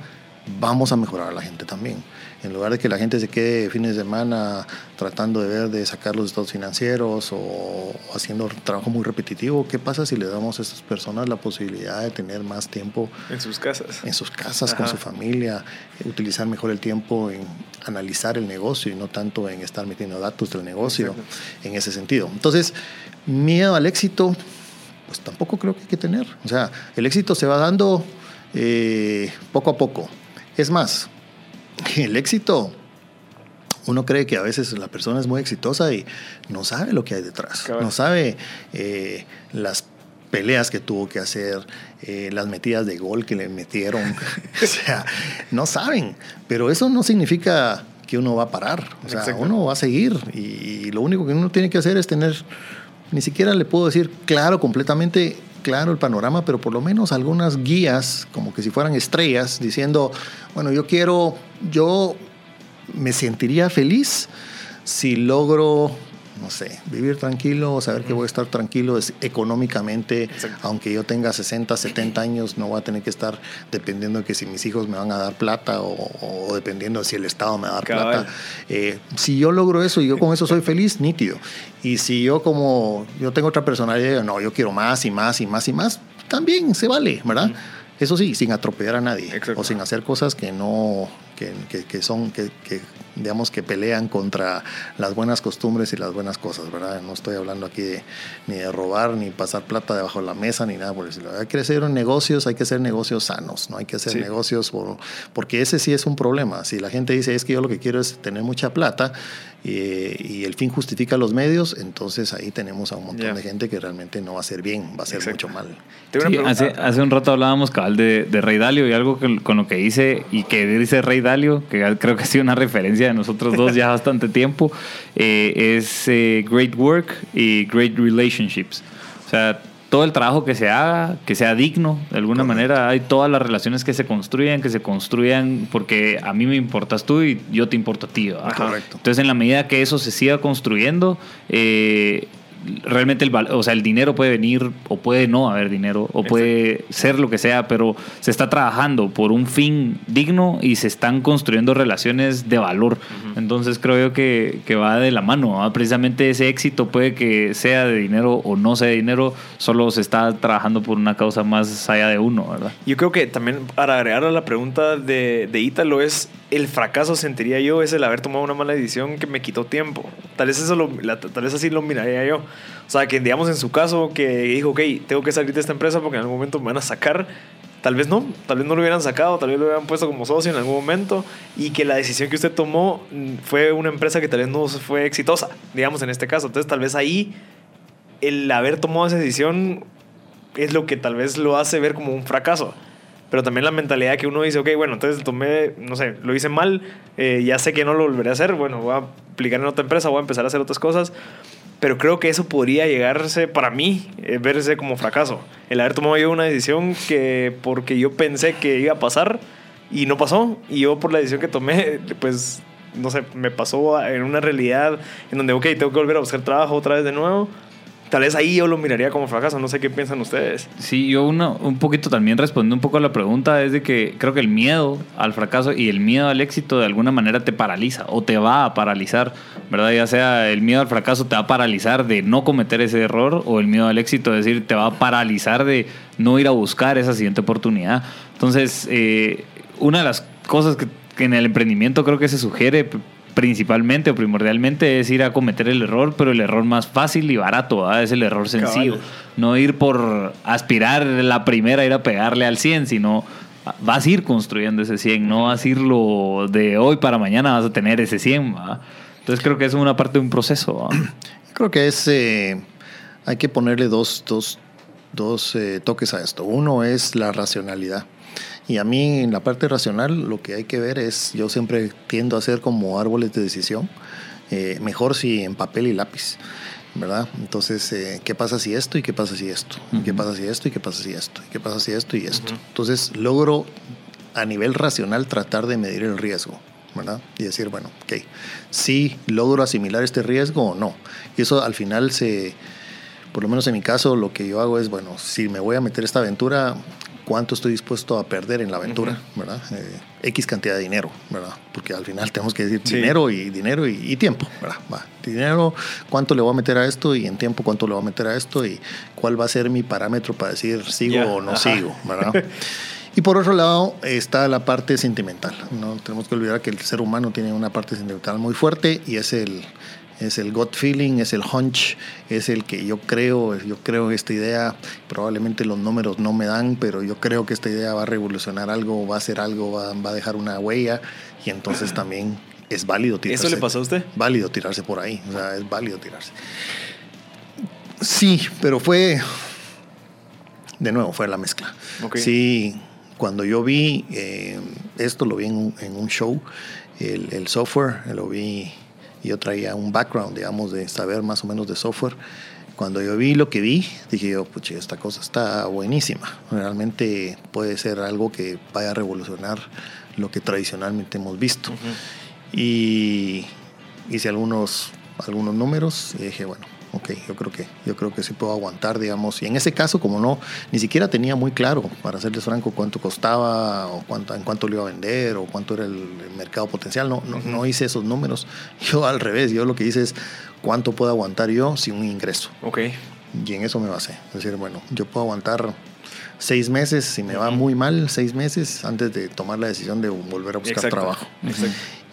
vamos a mejorar a la gente también. En lugar de que la gente se quede fines de semana tratando de ver, de sacar los estados financieros o, haciendo trabajo muy repetitivo, ¿qué pasa si le damos a estas personas la posibilidad de tener más tiempo En sus casas. en sus casas, con su familia, utilizar mejor el tiempo en analizar el negocio y no tanto en estar metiendo datos del negocio Exacto. en ese sentido. Entonces, miedo al éxito, pues tampoco creo que hay que tener. O sea, el éxito se va dando eh, poco a poco. Es más, el éxito, uno cree que a veces la persona es muy exitosa y no sabe lo que hay detrás, no sabe eh, las peleas que tuvo que hacer, eh, las metidas de gol que le metieron, o sea, no saben, pero eso no significa que uno va a parar, o sea, Exacto. uno va a seguir y, y lo único que uno tiene que hacer es tener, ni siquiera le puedo decir claro, completamente claro el panorama, pero por lo menos algunas guías, como que si fueran estrellas, diciendo, bueno, yo quiero, yo me sentiría feliz si logro, no sé, vivir tranquilo, saber que voy a estar tranquilo es- económicamente, Exacto. aunque yo tenga 60, 70 años, no voy a tener que estar dependiendo de que si mis hijos me van a dar plata o, o dependiendo de si el Estado me va a dar Cabal. plata. Eh, si yo logro eso y yo con eso soy feliz, nítido. Y si yo como, yo tengo otra personalidad, no, yo quiero más y más y más y más, también se vale, ¿verdad? Eso sí, sin atropellar a nadie Exacto. o sin hacer cosas que no, que, que- que son, que, que, digamos que pelean contra las buenas costumbres y las buenas cosas, ¿verdad? No estoy hablando aquí de, ni de robar, ni pasar plata debajo de la mesa, ni nada por decirlo. Hay que hacer negocios, hay que hacer negocios sanos, no hay que hacer Sí. negocios por, porque ese sí es un problema. Si la gente dice, es que yo lo que quiero es tener mucha plata y, y el fin justifica los medios, entonces ahí tenemos a un montón de gente que realmente no va a ser bien, va a ser Exacto. mucho mal. Sí, hace, hace un rato hablábamos cabal de, de Rey Dalio y algo que- con lo que dice y que dice Rey Dalio, que creo que ha sido una referencia de nosotros dos ya bastante tiempo, eh, es eh, Great Work y Great Relationships. O sea, todo el trabajo que se haga, que sea digno, de alguna manera, hay todas las relaciones que se construyan, que se construyan porque a mí me importas tú y yo te importo a ti. Correcto. Entonces, en la medida que eso se siga construyendo, eh, realmente el, o sea, el dinero puede venir o puede no haber dinero o puede ser lo que sea, pero se está trabajando por un fin digno y se están construyendo relaciones de valor. Entonces creo yo que, que va de la mano. Precisamente ese éxito puede que sea de dinero o no sea de dinero, solo se está trabajando por una causa más allá de uno, ¿verdad? Yo creo que también para agregar a la pregunta de, de Ítalo es el fracaso sentiría yo es el haber tomado una mala decisión que me quitó tiempo. Tal vez, eso lo, tal vez así lo miraría yo. O sea, que digamos en su caso que dijo, ok, tengo que salir de esta empresa porque en algún momento me van a sacar. Tal vez no, tal vez no lo hubieran sacado, tal vez lo hubieran puesto como socio en algún momento y que la decisión que usted tomó mm, fue una empresa que tal vez no fue exitosa, digamos en este caso. Entonces tal vez ahí el haber tomado esa decisión es lo que tal vez lo hace ver como un fracaso pero también la mentalidad que uno dice, ok, bueno, entonces tomé, no sé, lo hice mal, eh, ya sé que no lo volveré a hacer, bueno, voy a aplicar en otra empresa, voy a empezar a hacer otras cosas, pero creo que eso podría llegarse, para mí, eh, verse como fracaso. El haber tomado yo una decisión que porque yo pensé que iba a pasar y no pasó, y yo por la decisión que tomé, pues, no sé, me pasó en una realidad en donde, ok, tengo que volver a buscar trabajo otra vez de nuevo Tal vez ahí yo lo miraría como fracaso, no sé qué piensan ustedes. Sí, yo un poquito también respondiendo un poco a la pregunta es de que creo que el miedo al fracaso y el miedo al éxito de alguna manera te paraliza o te va a paralizar, ¿verdad? Ya sea el miedo al fracaso te va a paralizar de no cometer ese error o el miedo al éxito, es decir, te va a paralizar de no ir a buscar esa siguiente oportunidad. Entonces, eh, una de las cosas que en el emprendimiento creo que se sugiere principalmente o primordialmente es ir a cometer el error, pero el error más fácil y barato, es el error sencillo. No ir por aspirar la primera, ir a pegarle al 100, sino vas a ir construyendo ese 100, no vas a irlo de hoy para mañana, vas a tener ese 100. Entonces creo que es una parte de un proceso. Creo que es, eh, hay que ponerle dos, dos, dos eh, toques a esto. Uno es la racionalidad. Y a mí en la parte racional lo que hay que ver es, yo siempre tiendo a hacer como árboles de decisión, eh, mejor si en papel y lápiz. ¿verdad? Entonces, eh, ¿qué pasa si esto y qué pasa si esto? ¿Qué pasa si esto y qué pasa si esto? ¿Qué pasa si esto y esto? Entonces, logro a nivel racional tratar de medir el riesgo, ¿verdad? Y decir, bueno, ok, si logro asimilar este riesgo o no. Y eso al final se, por lo menos en mi caso, lo que yo hago es, bueno, si me voy a meter esta aventura, cuánto estoy dispuesto a perder en la aventura, ¿verdad? Eh, X cantidad de dinero, ¿verdad? Porque al final tenemos que decir dinero y dinero y, tiempo, ¿verdad? Va. Dinero, cuánto le voy a meter a esto y en tiempo cuánto le voy a meter a esto y cuál va a ser mi parámetro para decir sigo o no sigo, ¿verdad? Y por otro lado está la parte sentimental. No tenemos que olvidar que el ser humano tiene una parte sentimental muy fuerte y es el, es el gut feeling, es el hunch, es el que yo creo, yo creo esta idea, probablemente los números no me dan, pero yo creo que esta idea va a revolucionar algo, va a hacer algo, va, a dejar una huella y entonces también es válido tirarse. ¿Eso le pasó a usted? Válido tirarse por ahí, o sea, es válido tirarse. Sí, pero fue, de nuevo, fue la mezcla. Sí, cuando yo vi eh, esto, lo vi en un, en un show, el, el software, lo vi yo traía un background, digamos, de saber más o menos de software. Cuando yo vi lo que vi, dije yo, pucha, esta cosa está buenísima. Realmente puede ser algo que vaya a revolucionar lo que tradicionalmente hemos visto. Y hice algunos, algunos números y dije, bueno, ok, yo creo que, yo creo que sí puedo aguantar, digamos. Y en ese caso, como no, ni siquiera tenía muy claro, para serles franco, cuánto costaba o cuánto, en cuánto lo iba a vender o cuánto era el, mercado potencial. No, no, no, hice esos números. Yo al revés, yo lo que hice es cuánto puedo aguantar yo sin un ingreso. Ok. Y en eso me basé. Es decir, bueno, yo puedo aguantar seis meses, si me va muy mal, seis meses antes de tomar la decisión de volver a buscar trabajo.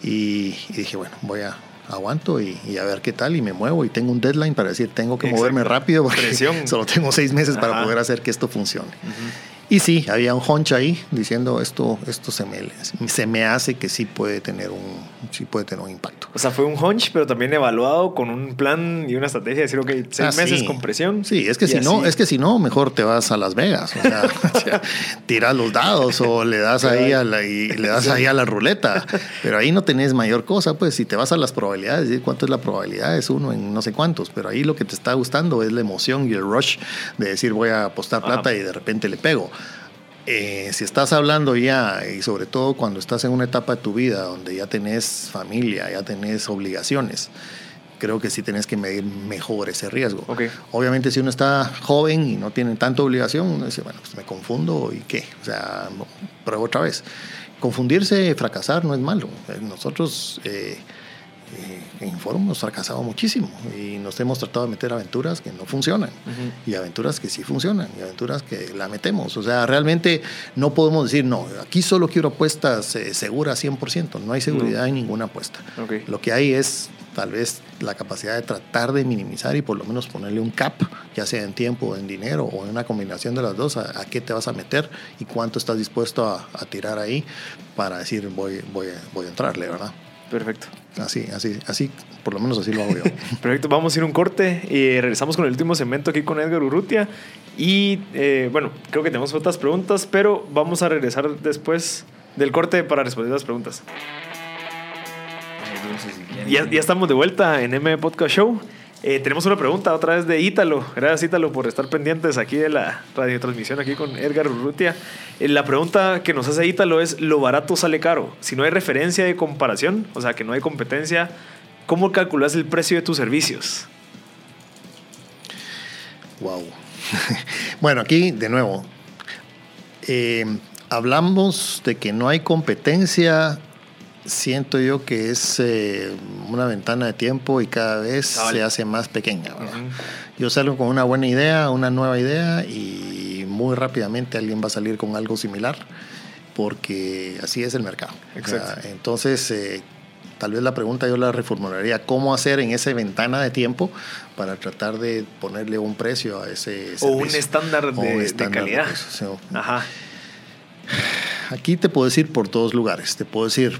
Y, y dije, bueno, voy a, aguanto y, a ver qué tal y me muevo y tengo un deadline para decir tengo que moverme rápido porque solo tengo seis meses para poder hacer que esto funcione. Y sí, había un hunch ahí diciendo esto, esto se me, se me hace que sí puede tener un, sí puede tener un impacto. O sea, fue un hunch, pero también evaluado con un plan y una estrategia de decir, ok, seis ah, meses con presión. Sí, es que si no, es que si no, mejor te vas a Las Vegas. O sea, tiras los dados o le das ahí a la, y le das ahí a la ruleta. Pero ahí no tenés mayor cosa, pues si te vas a las probabilidades, decir cuánto es la probabilidad, es uno en no sé cuántos. Pero ahí lo que te está gustando es la emoción y el rush de decir voy a apostar plata y de repente le pego. Eh, si estás hablando ya, y sobre todo cuando estás en una etapa de tu vida donde ya tenés familia, ya tenés obligaciones, creo que sí tenés que medir mejor ese riesgo. Ok. Obviamente si uno está joven y no tiene tanta obligación, uno dice, bueno, pues me confundo y qué, o sea, no, pruebo otra vez. Confundirse, fracasar no es malo. Eh, Nosotros eh, eh, en Forum hemos fracasado muchísimo y nos hemos tratado de meter aventuras que no funcionan y aventuras que sí funcionan y aventuras que la metemos. O sea, realmente no podemos decir, no, aquí solo quiero apuestas eh, seguras 100%. No hay seguridad en ninguna apuesta. Ok. Lo que hay es tal vez la capacidad de tratar de minimizar y por lo menos ponerle un cap, ya sea en tiempo, o en dinero o en una combinación de las dos, a, a qué te vas a meter y cuánto estás dispuesto a, a tirar ahí para decir voy, voy, voy a entrarle, ¿verdad? Perfecto. Así, así, así, por lo menos así lo hago yo. Perfecto, vamos a ir a un corte y regresamos con el último segmento aquí con Edgar Urrutia. Y eh, bueno, creo que tenemos otras preguntas, pero vamos a regresar después del corte para responder las preguntas. Ya, ya estamos de vuelta en M Podcast Show. Eh, tenemos una pregunta otra vez de Ítalo. Gracias Ítalo por estar pendientes aquí de la radiotransmisión aquí con Edgar Urrutia. Eh, la pregunta que nos hace Ítalo es, ¿lo barato sale caro? Si no hay referencia de comparación, o sea, que no hay competencia, ¿cómo calculas el precio de tus servicios? Wow. bueno, aquí de nuevo, eh, hablamos de que no hay competencia. Siento yo que es eh, una ventana de tiempo y cada vez Cabal. se hace más pequeña. ¿verdad? Ujú. Yo salgo con una buena idea, una nueva idea y muy rápidamente alguien va a salir con algo similar porque así es el mercado. O sea, Exacto. entonces, eh, tal vez la pregunta yo la reformularía, ¿cómo hacer en esa ventana de tiempo para tratar de ponerle un precio a ese O un servicio? estándar O de, un de estándar de calidad. sí. Ajá. Aquí te puedo decir por dos lugares. Te puedo decir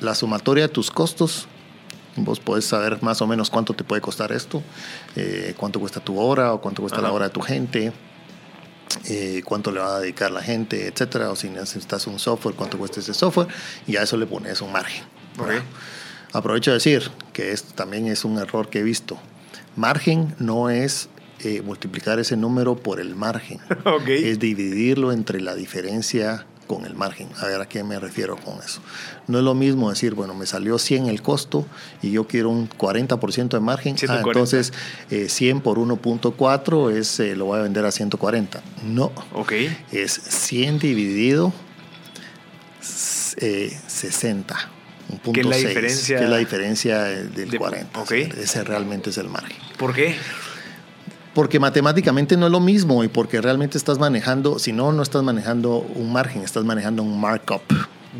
la sumatoria de tus costos. Vos podés saber más o menos cuánto te puede costar esto, eh, cuánto cuesta tu hora o cuánto cuesta la hora de tu gente, eh, cuánto le va a dedicar la gente, etcétera. O si necesitas un software, cuánto cuesta ese software. Y a eso le pones un margen. Aprovecho de decir que esto también es un error que he visto. Margen no es eh, multiplicar ese número por el margen es dividirlo entre la diferencia con el margen. A ver a qué me refiero con eso. No es lo mismo decir, bueno, me salió 100 el costo y yo quiero un 40% de margen. Ah, 140. entonces, eh, 100 por 1.4 es, eh, lo voy a vender a 140. No, Ok. es 100 dividido eh, 60. Un punto Que es la diferencia que es la diferencia eh, del de- 40. ok. Ese realmente es el margen. ¿Por qué? Porque matemáticamente no es lo mismo y porque realmente estás manejando, si no, no estás manejando un margen, estás manejando un markup.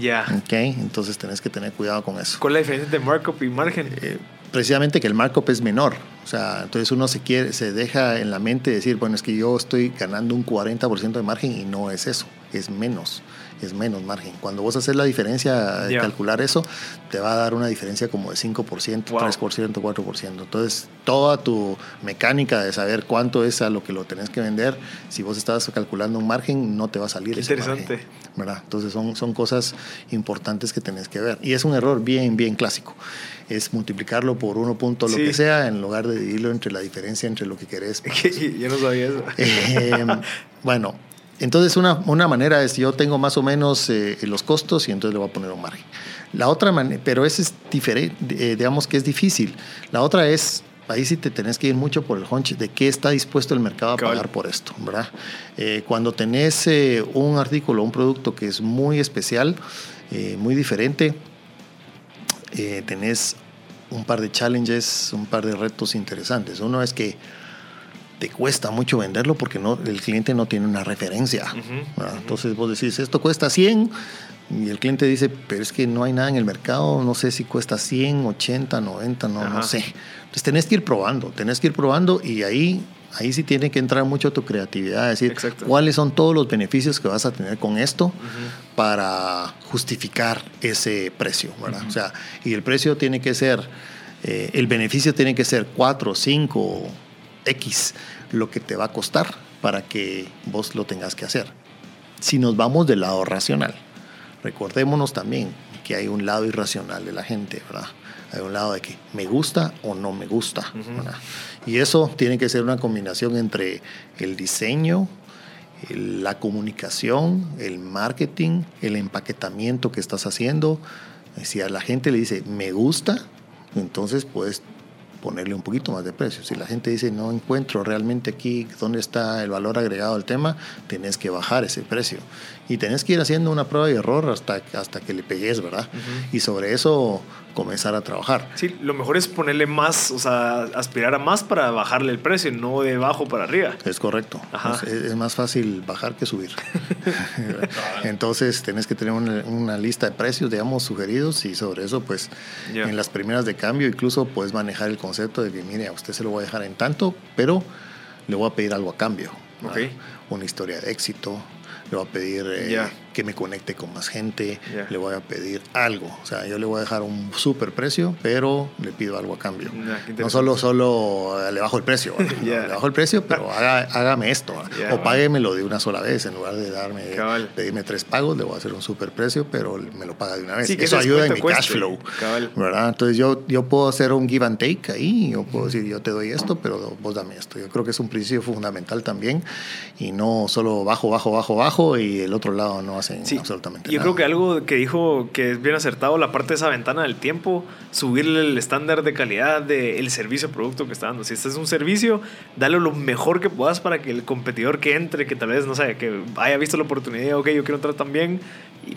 Ya. ¿Ok? Entonces tenés que tener cuidado con eso. ¿Cuál es la diferencia entre markup y margen? Eh, precisamente que el markup es menor. O sea, entonces uno se, quiere, se deja en la mente decir, bueno, es que yo estoy ganando un 40% de margen y no es eso, es menos, es menos margen. Cuando vos haces la diferencia, Ya. calcular eso, te va a dar una diferencia como de 5%, Wow. 3%, 4%. Entonces, toda tu mecánica de saber cuánto es a lo que lo tenés que vender, si vos estás calculando un margen, no te va a salir Qué ese interesante. margen. ¿verdad? Entonces son, son cosas importantes que tenés que ver. Y es un error bien, bien clásico. Es multiplicarlo por uno punto lo Sí. que sea en lugar de dividirlo entre la diferencia entre lo que querés. Yo no sabía eso. Eh, bueno, entonces una, una manera es yo tengo más o menos eh, los costos y entonces le voy a poner un margen. La otra manera, pero ese es diferente, digamos que es difícil. La otra es, ahí sí te tenés que ir mucho por el hunch de qué está dispuesto el mercado a Cabal. pagar por esto, ¿verdad? Eh, cuando tenés eh, un artículo, un producto que es muy especial, eh, muy diferente, eh, tenés un par de challenges, un par de retos interesantes. Uno es que te cuesta mucho venderlo porque no, el cliente no tiene una referencia. Entonces vos decís, esto cuesta 100 y el cliente dice, pero es que no hay nada en el mercado, no sé si cuesta 100, 80, 90, no, Ajá. no sé. Entonces tenés que ir probando, tenés que ir probando y ahí, ahí sí tiene que entrar mucho tu creatividad, decir, Exacto. cuáles son todos los beneficios que vas a tener con esto para justificar ese precio, ¿verdad? O sea, y el precio tiene que ser, eh, el beneficio tiene que ser 4, 5, X, lo que te va a costar para que vos lo tengas que hacer. Si nos vamos del lado racional, recordémonos también que hay un lado irracional de la gente, ¿verdad? Hay un lado de que me gusta o no me gusta. Y eso tiene que ser una combinación entre el diseño, el- la comunicación, el marketing, el empaquetamiento que estás haciendo. Si a la gente le dice me gusta, entonces puedes ponerle un poquito más de precio. Si la gente dice no encuentro realmente aquí dónde está el valor agregado al tema, tenés que bajar ese precio. Y tenés que ir haciendo una prueba y error hasta, hasta que le pegues, ¿verdad? Y sobre eso comenzar a trabajar. Sí, lo mejor es ponerle más, o sea, aspirar a más para bajarle el precio, no de abajo para arriba. Es correcto. Es, es, más fácil bajar que subir. Entonces, tenés que tener una, una, lista de precios, digamos, sugeridos y sobre eso, pues, yeah. en las primeras de cambio, incluso puedes manejar el concepto de que, mire, a usted se lo voy a dejar en tanto, pero le voy a pedir algo a cambio. Okay. Una historia de éxito, le voy a pedir eh, yeah. Que me conecte con más gente, Yeah. le voy a pedir algo. O sea, yo le voy a dejar un super precio, pero le pido algo a cambio. Yeah, no solo, solo eh, le bajo el precio, ¿verdad? No, Yeah. le bajo el precio, pero haga, hágame esto. Yeah, o páguemelo de una sola vez, en lugar de darme, Cabal. pedirme tres pagos, le voy a hacer un super precio, pero me lo paga de una vez. Sí, Eso ayuda en mi descuento cash flow. cueste. Cabal. ¿verdad? Entonces yo, yo puedo hacer un give and take ahí, yo puedo decir yo te doy esto, pero vos dame esto. Yo creo que es un principio fundamental también y no solo bajo, bajo, bajo, bajo y el otro lado no hacen Sí, absolutamente yo nada. creo que algo que dijo que es bien acertado, la parte de esa ventana del tiempo, subirle el estándar de calidad del servicio o producto que está dando. Si este es un servicio, dale lo mejor que puedas para que el competidor que entre, que tal vez, no sé, que haya visto la oportunidad, ok, yo quiero entrar también,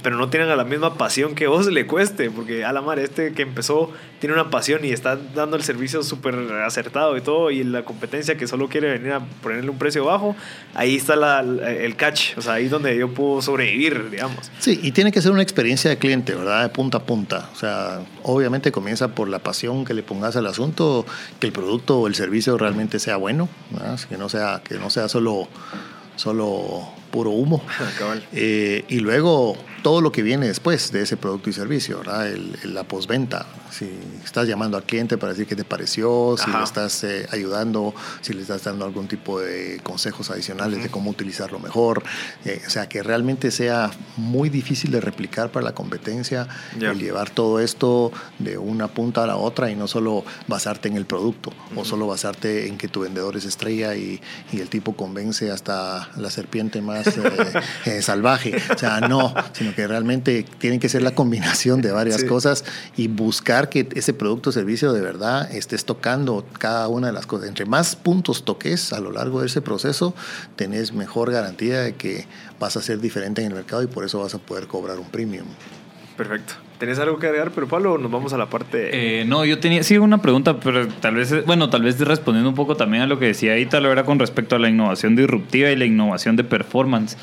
pero no tienen la misma pasión que vos le cueste, porque a la madre, este que empezó tiene una pasión y está dando el servicio súper acertado y todo, y la competencia que solo quiere venir a ponerle un precio bajo, ahí está la- el catch, o sea, ahí es donde yo puedo sobrevivir, digamos. Sí, y tiene que ser una experiencia de cliente, ¿verdad? De punta a punta. O sea, obviamente comienza por la pasión que le pongas al asunto, que el producto o el servicio realmente sea bueno, ¿verdad? que no sea, que no sea solo, solo puro humo. Cabal. Eh, y luego todo lo que viene después de ese producto y servicio, ¿verdad? El- el- la postventa. Si estás llamando al cliente para decir qué te pareció, si Ajá. le estás eh, ayudando, si le estás dando algún tipo de consejos adicionales de cómo utilizarlo mejor. Eh, o sea, que realmente sea muy difícil de replicar para la competencia Ya. el llevar todo esto de una punta a la otra y no solo basarte en el producto o solo basarte en que tu vendedor es estrella y, y el tipo convence hasta la serpiente más eh, eh, salvaje. O sea, no, sino que realmente tiene que ser la combinación de varias Sí. cosas y buscar que ese producto o servicio de verdad estés tocando cada una de las cosas. Entre más puntos toques a lo largo de ese proceso, tenés mejor garantía de que vas a ser diferente en el mercado y por eso vas a poder cobrar un premium. Perfecto. ¿Tenés algo que agregar, pero Pablo, nos vamos a la parte... Eh, no, yo tenía sí una pregunta, pero tal vez, bueno, tal vez respondiendo un poco también a lo que decía Ítalo, era con respecto a la innovación disruptiva y la innovación de performance.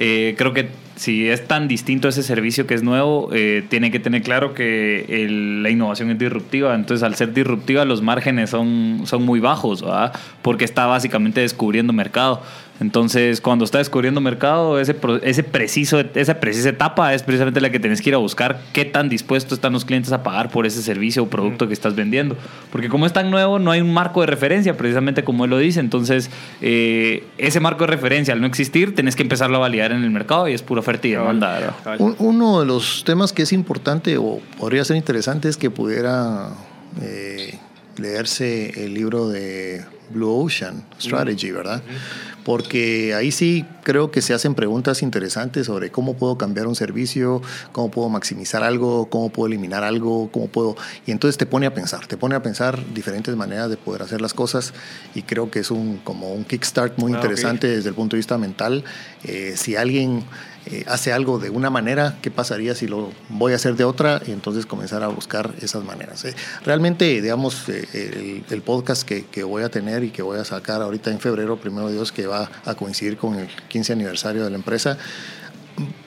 Eh, creo que si es tan distinto ese servicio que es nuevo, eh, tiene que tener claro que la innovación es disruptiva. Entonces, al ser disruptiva, los márgenes son, son muy bajos, ¿verdad? Porque está básicamente descubriendo mercado. Entonces, cuando está descubriendo mercado, ese, pro- ese preciso, esa precisa etapa es precisamente la que tenés que ir a buscar qué tan dispuestos están los clientes a pagar por ese servicio o producto que estás vendiendo. Porque como es tan nuevo, no hay un marco de referencia, precisamente como él lo dice. Entonces, eh, ese marco de referencia, al no existir, tenés que empezarlo a validar en el mercado y es pura oferta y demanda. uno de los temas que es importante o podría ser interesante es que pudiera eh, leerse el libro de Blue Ocean Strategy, ¿verdad? Porque ahí sí creo que se hacen preguntas interesantes sobre cómo puedo cambiar un servicio, cómo puedo maximizar algo, cómo puedo eliminar algo, cómo puedo... Y entonces te pone a pensar, te pone a pensar diferentes maneras de poder hacer las cosas y creo que es un como un kickstart muy Ah, interesante desde el punto de vista mental. Eh, si alguien eh, hace algo de una manera, ¿qué pasaría si lo voy a hacer de otra? Y entonces comenzar a buscar esas maneras. eh. Realmente, digamos, eh, el, el podcast que, que voy a tener y que voy a sacar ahorita en febrero, primero Dios, que va a coincidir con el 15 aniversario de la empresa,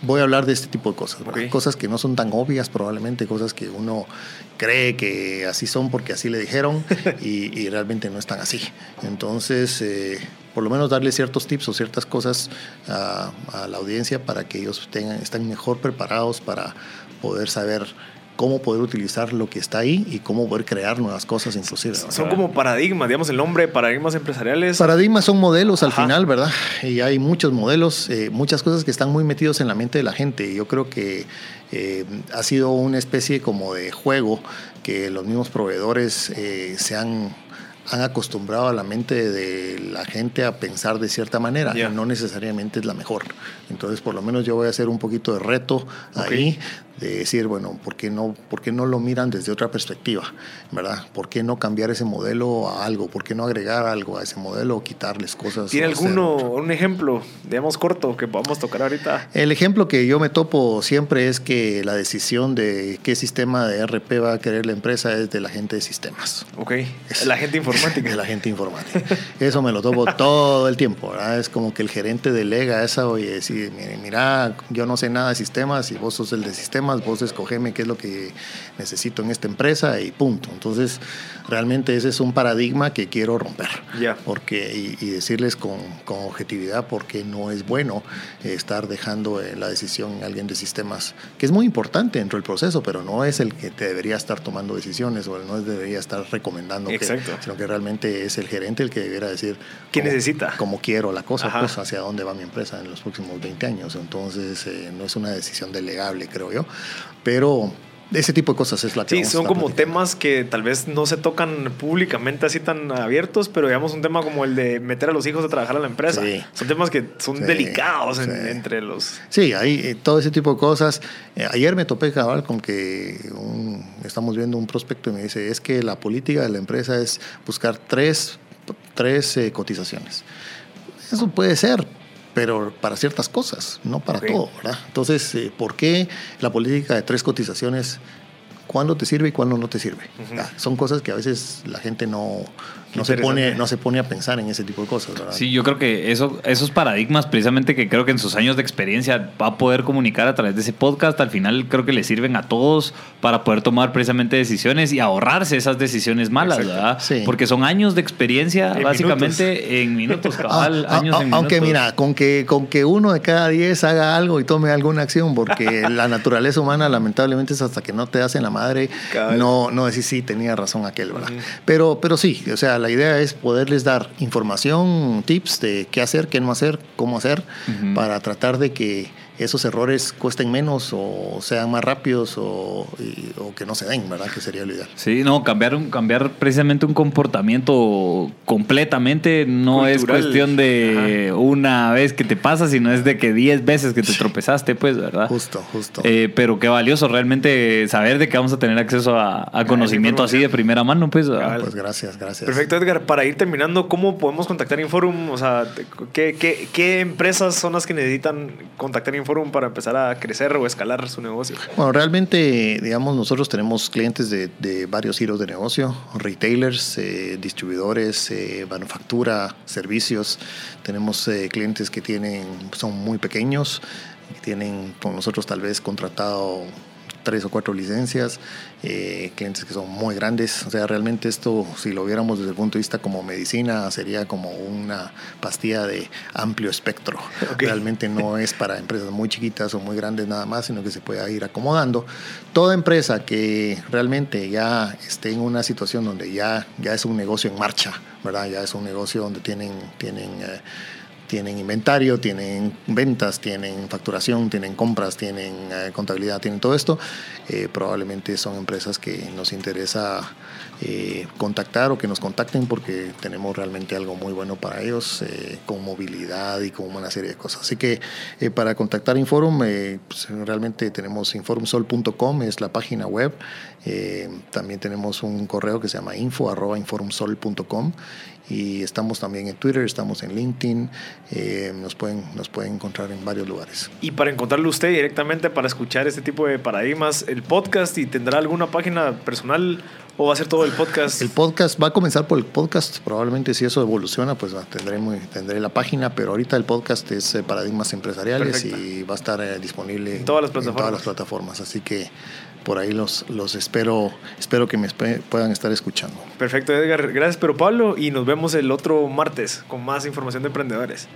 voy a hablar de este tipo de cosas, ¿verdad? Ok. cosas que no son tan obvias probablemente, cosas que uno cree que así son porque así le dijeron y, y realmente no están así. Entonces, eh, por lo menos darle ciertos tips o ciertas cosas a, a la audiencia para que ellos tengan, estén mejor preparados para poder saber cómo poder utilizar lo que está ahí y cómo poder crear nuevas cosas inclusive. ¿verdad? Son como paradigmas, digamos el nombre, paradigmas empresariales. Paradigmas son modelos al final, ¿verdad? Y hay muchos modelos, eh, muchas cosas que están muy metidos en la mente de la gente. Yo creo que eh, ha sido una especie como de juego que los mismos proveedores eh, se han han acostumbrado a la mente de la gente a pensar de cierta manera Ya. y no necesariamente es la mejor. Entonces, por lo menos yo voy a hacer un poquito de reto ahí, de decir, bueno, ¿por qué, no, ¿por qué no lo miran desde otra perspectiva? ¿Verdad? ¿Por qué no cambiar ese modelo a algo? ¿Por qué no agregar algo a ese modelo o quitarles cosas? ¿Tiene hacer alguno, un ejemplo, digamos, corto que podamos tocar ahorita? El ejemplo que yo me topo siempre es que la decisión de qué sistema de RP va a querer la empresa es de la gente de sistemas. Ok, la gente informática. De la gente informática. Eso me lo topo todo el tiempo, ¿verdad? Es como que el gerente delega esa, oye, decir, mira, yo no sé nada de sistemas y vos sos el de sistemas, vos escogeme qué es lo que necesito en esta empresa y punto. Entonces, realmente ese es un paradigma que quiero romper. Ya. Porque, y, y decirles con, con objetividad porque no es bueno estar dejando eh, la decisión en alguien de sistemas, que es muy importante dentro del proceso, pero no es el que te debería estar tomando decisiones o no debería estar recomendando, que- sino que realmente es el gerente el que debiera decir ¿Qué cómo- necesita? cómo quiero la cosa, Ajá. pues hacia dónde va mi empresa en los próximos 20 años. Entonces, eh, no es una decisión delegable, creo yo, pero ese tipo de cosas es la que Sí, son como platicando. temas que tal vez no se tocan públicamente así tan abiertos, pero digamos un tema como el de meter a los hijos a trabajar a la empresa. Sí. Son temas que son Sí, delicados en- sí. entre los... Sí, hay eh, todo ese tipo de cosas. Eh, ayer me topé cabal con que un- estamos viendo un prospecto y me dice, es que la política de la empresa es buscar tres, tres eh, cotizaciones. Eso puede ser, pero para ciertas cosas, no para todo, ¿verdad? Entonces, eh, ¿por qué la política de tres cotizaciones? ¿Cuándo te sirve y cuándo no te sirve? Son cosas que a veces la gente no, no, se pone, no se pone a pensar en ese tipo de cosas, ¿verdad? Sí, yo creo que eso, esos paradigmas, precisamente que creo que en sus años de experiencia va a poder comunicar a través de ese podcast, al final creo que le sirven a todos para poder tomar precisamente decisiones y ahorrarse esas decisiones malas, Exacto. ¿verdad? Sí. Porque son años de experiencia, En básicamente en minutos, cabal, Ah, años ah, en aunque minutos. mira, con que, con que uno de cada diez haga algo y tome alguna acción, porque la naturaleza humana lamentablemente es hasta que no te hacen la madre, Cabal. no, no decís sí, tenía razón aquel, ¿verdad? pero, pero sí, o sea, la idea es poderles dar información, tips de qué hacer, qué no hacer, cómo hacer, para tratar de que esos errores cuesten menos o sean más rápidos o, y- o que no se den, ¿verdad? Que sería lo ideal. Sí, no, cambiar, un, cambiar precisamente un comportamiento completamente no es cuestión de una vez que te pasa, sino es de que 10 veces que te tropezaste, pues, ¿verdad? Justo, justo. Eh, pero qué valioso realmente saber de que vamos a tener acceso a, a conocimiento así de primera mano, pues. ¿verdad? Cabal. pues gracias, gracias. Perfecto, Edgar. Para ir terminando, ¿cómo podemos contactar Inforum? O sea, ¿qué, qué, qué empresas son las que necesitan contactar Inforum para empezar a crecer o escalar su negocio? Bueno, realmente, digamos, nosotros tenemos clientes de, de varios giros de negocio, retailers, eh, distribuidores, eh, manufactura, servicios. Tenemos eh, clientes que tienen, son muy pequeños, que tienen con nosotros tal vez contratado tres o cuatro licencias, eh, clientes que son muy grandes. O sea, realmente esto, si lo viéramos desde el punto de vista como medicina, sería como una pastilla de amplio espectro. Realmente no es para empresas muy chiquitas o muy grandes nada más, sino que se pueda ir acomodando. Toda empresa que realmente ya esté en una situación donde ya, ya es un negocio en marcha, ¿verdad? Ya es un negocio donde tienen... tienen eh, tienen inventario, tienen ventas, tienen facturación, tienen compras, tienen eh, contabilidad, tienen todo esto. Eh, probablemente son empresas que nos interesa eh, contactar o que nos contacten porque tenemos realmente algo muy bueno para ellos con movilidad y con una serie de cosas. Así que para contactar Inforum, pues, realmente tenemos inforumsol.com, es la página web. También tenemos un correo que se llama info arroba inforumsol.com y estamos también en Twitter, estamos en LinkedIn, eh, nos, pueden, nos pueden encontrar en varios lugares. Y para encontrarlo usted directamente para escuchar este tipo de paradigmas, el podcast y tendrá alguna página personal o va a ser todo el podcast. El podcast va a comenzar por el podcast, probablemente si eso evoluciona, pues tendré, muy- tendré la página, pero ahorita el podcast es eh, Paradigmas Empresariales Perfecto. y va a estar eh, disponible En todas las en todas plataformas. las plataformas, así que por ahí los, los espero, espero que me puedan estar escuchando. Perfecto, Edgar. Gracias, pero Pablo, y nos vemos el otro martes con más información de emprendedores.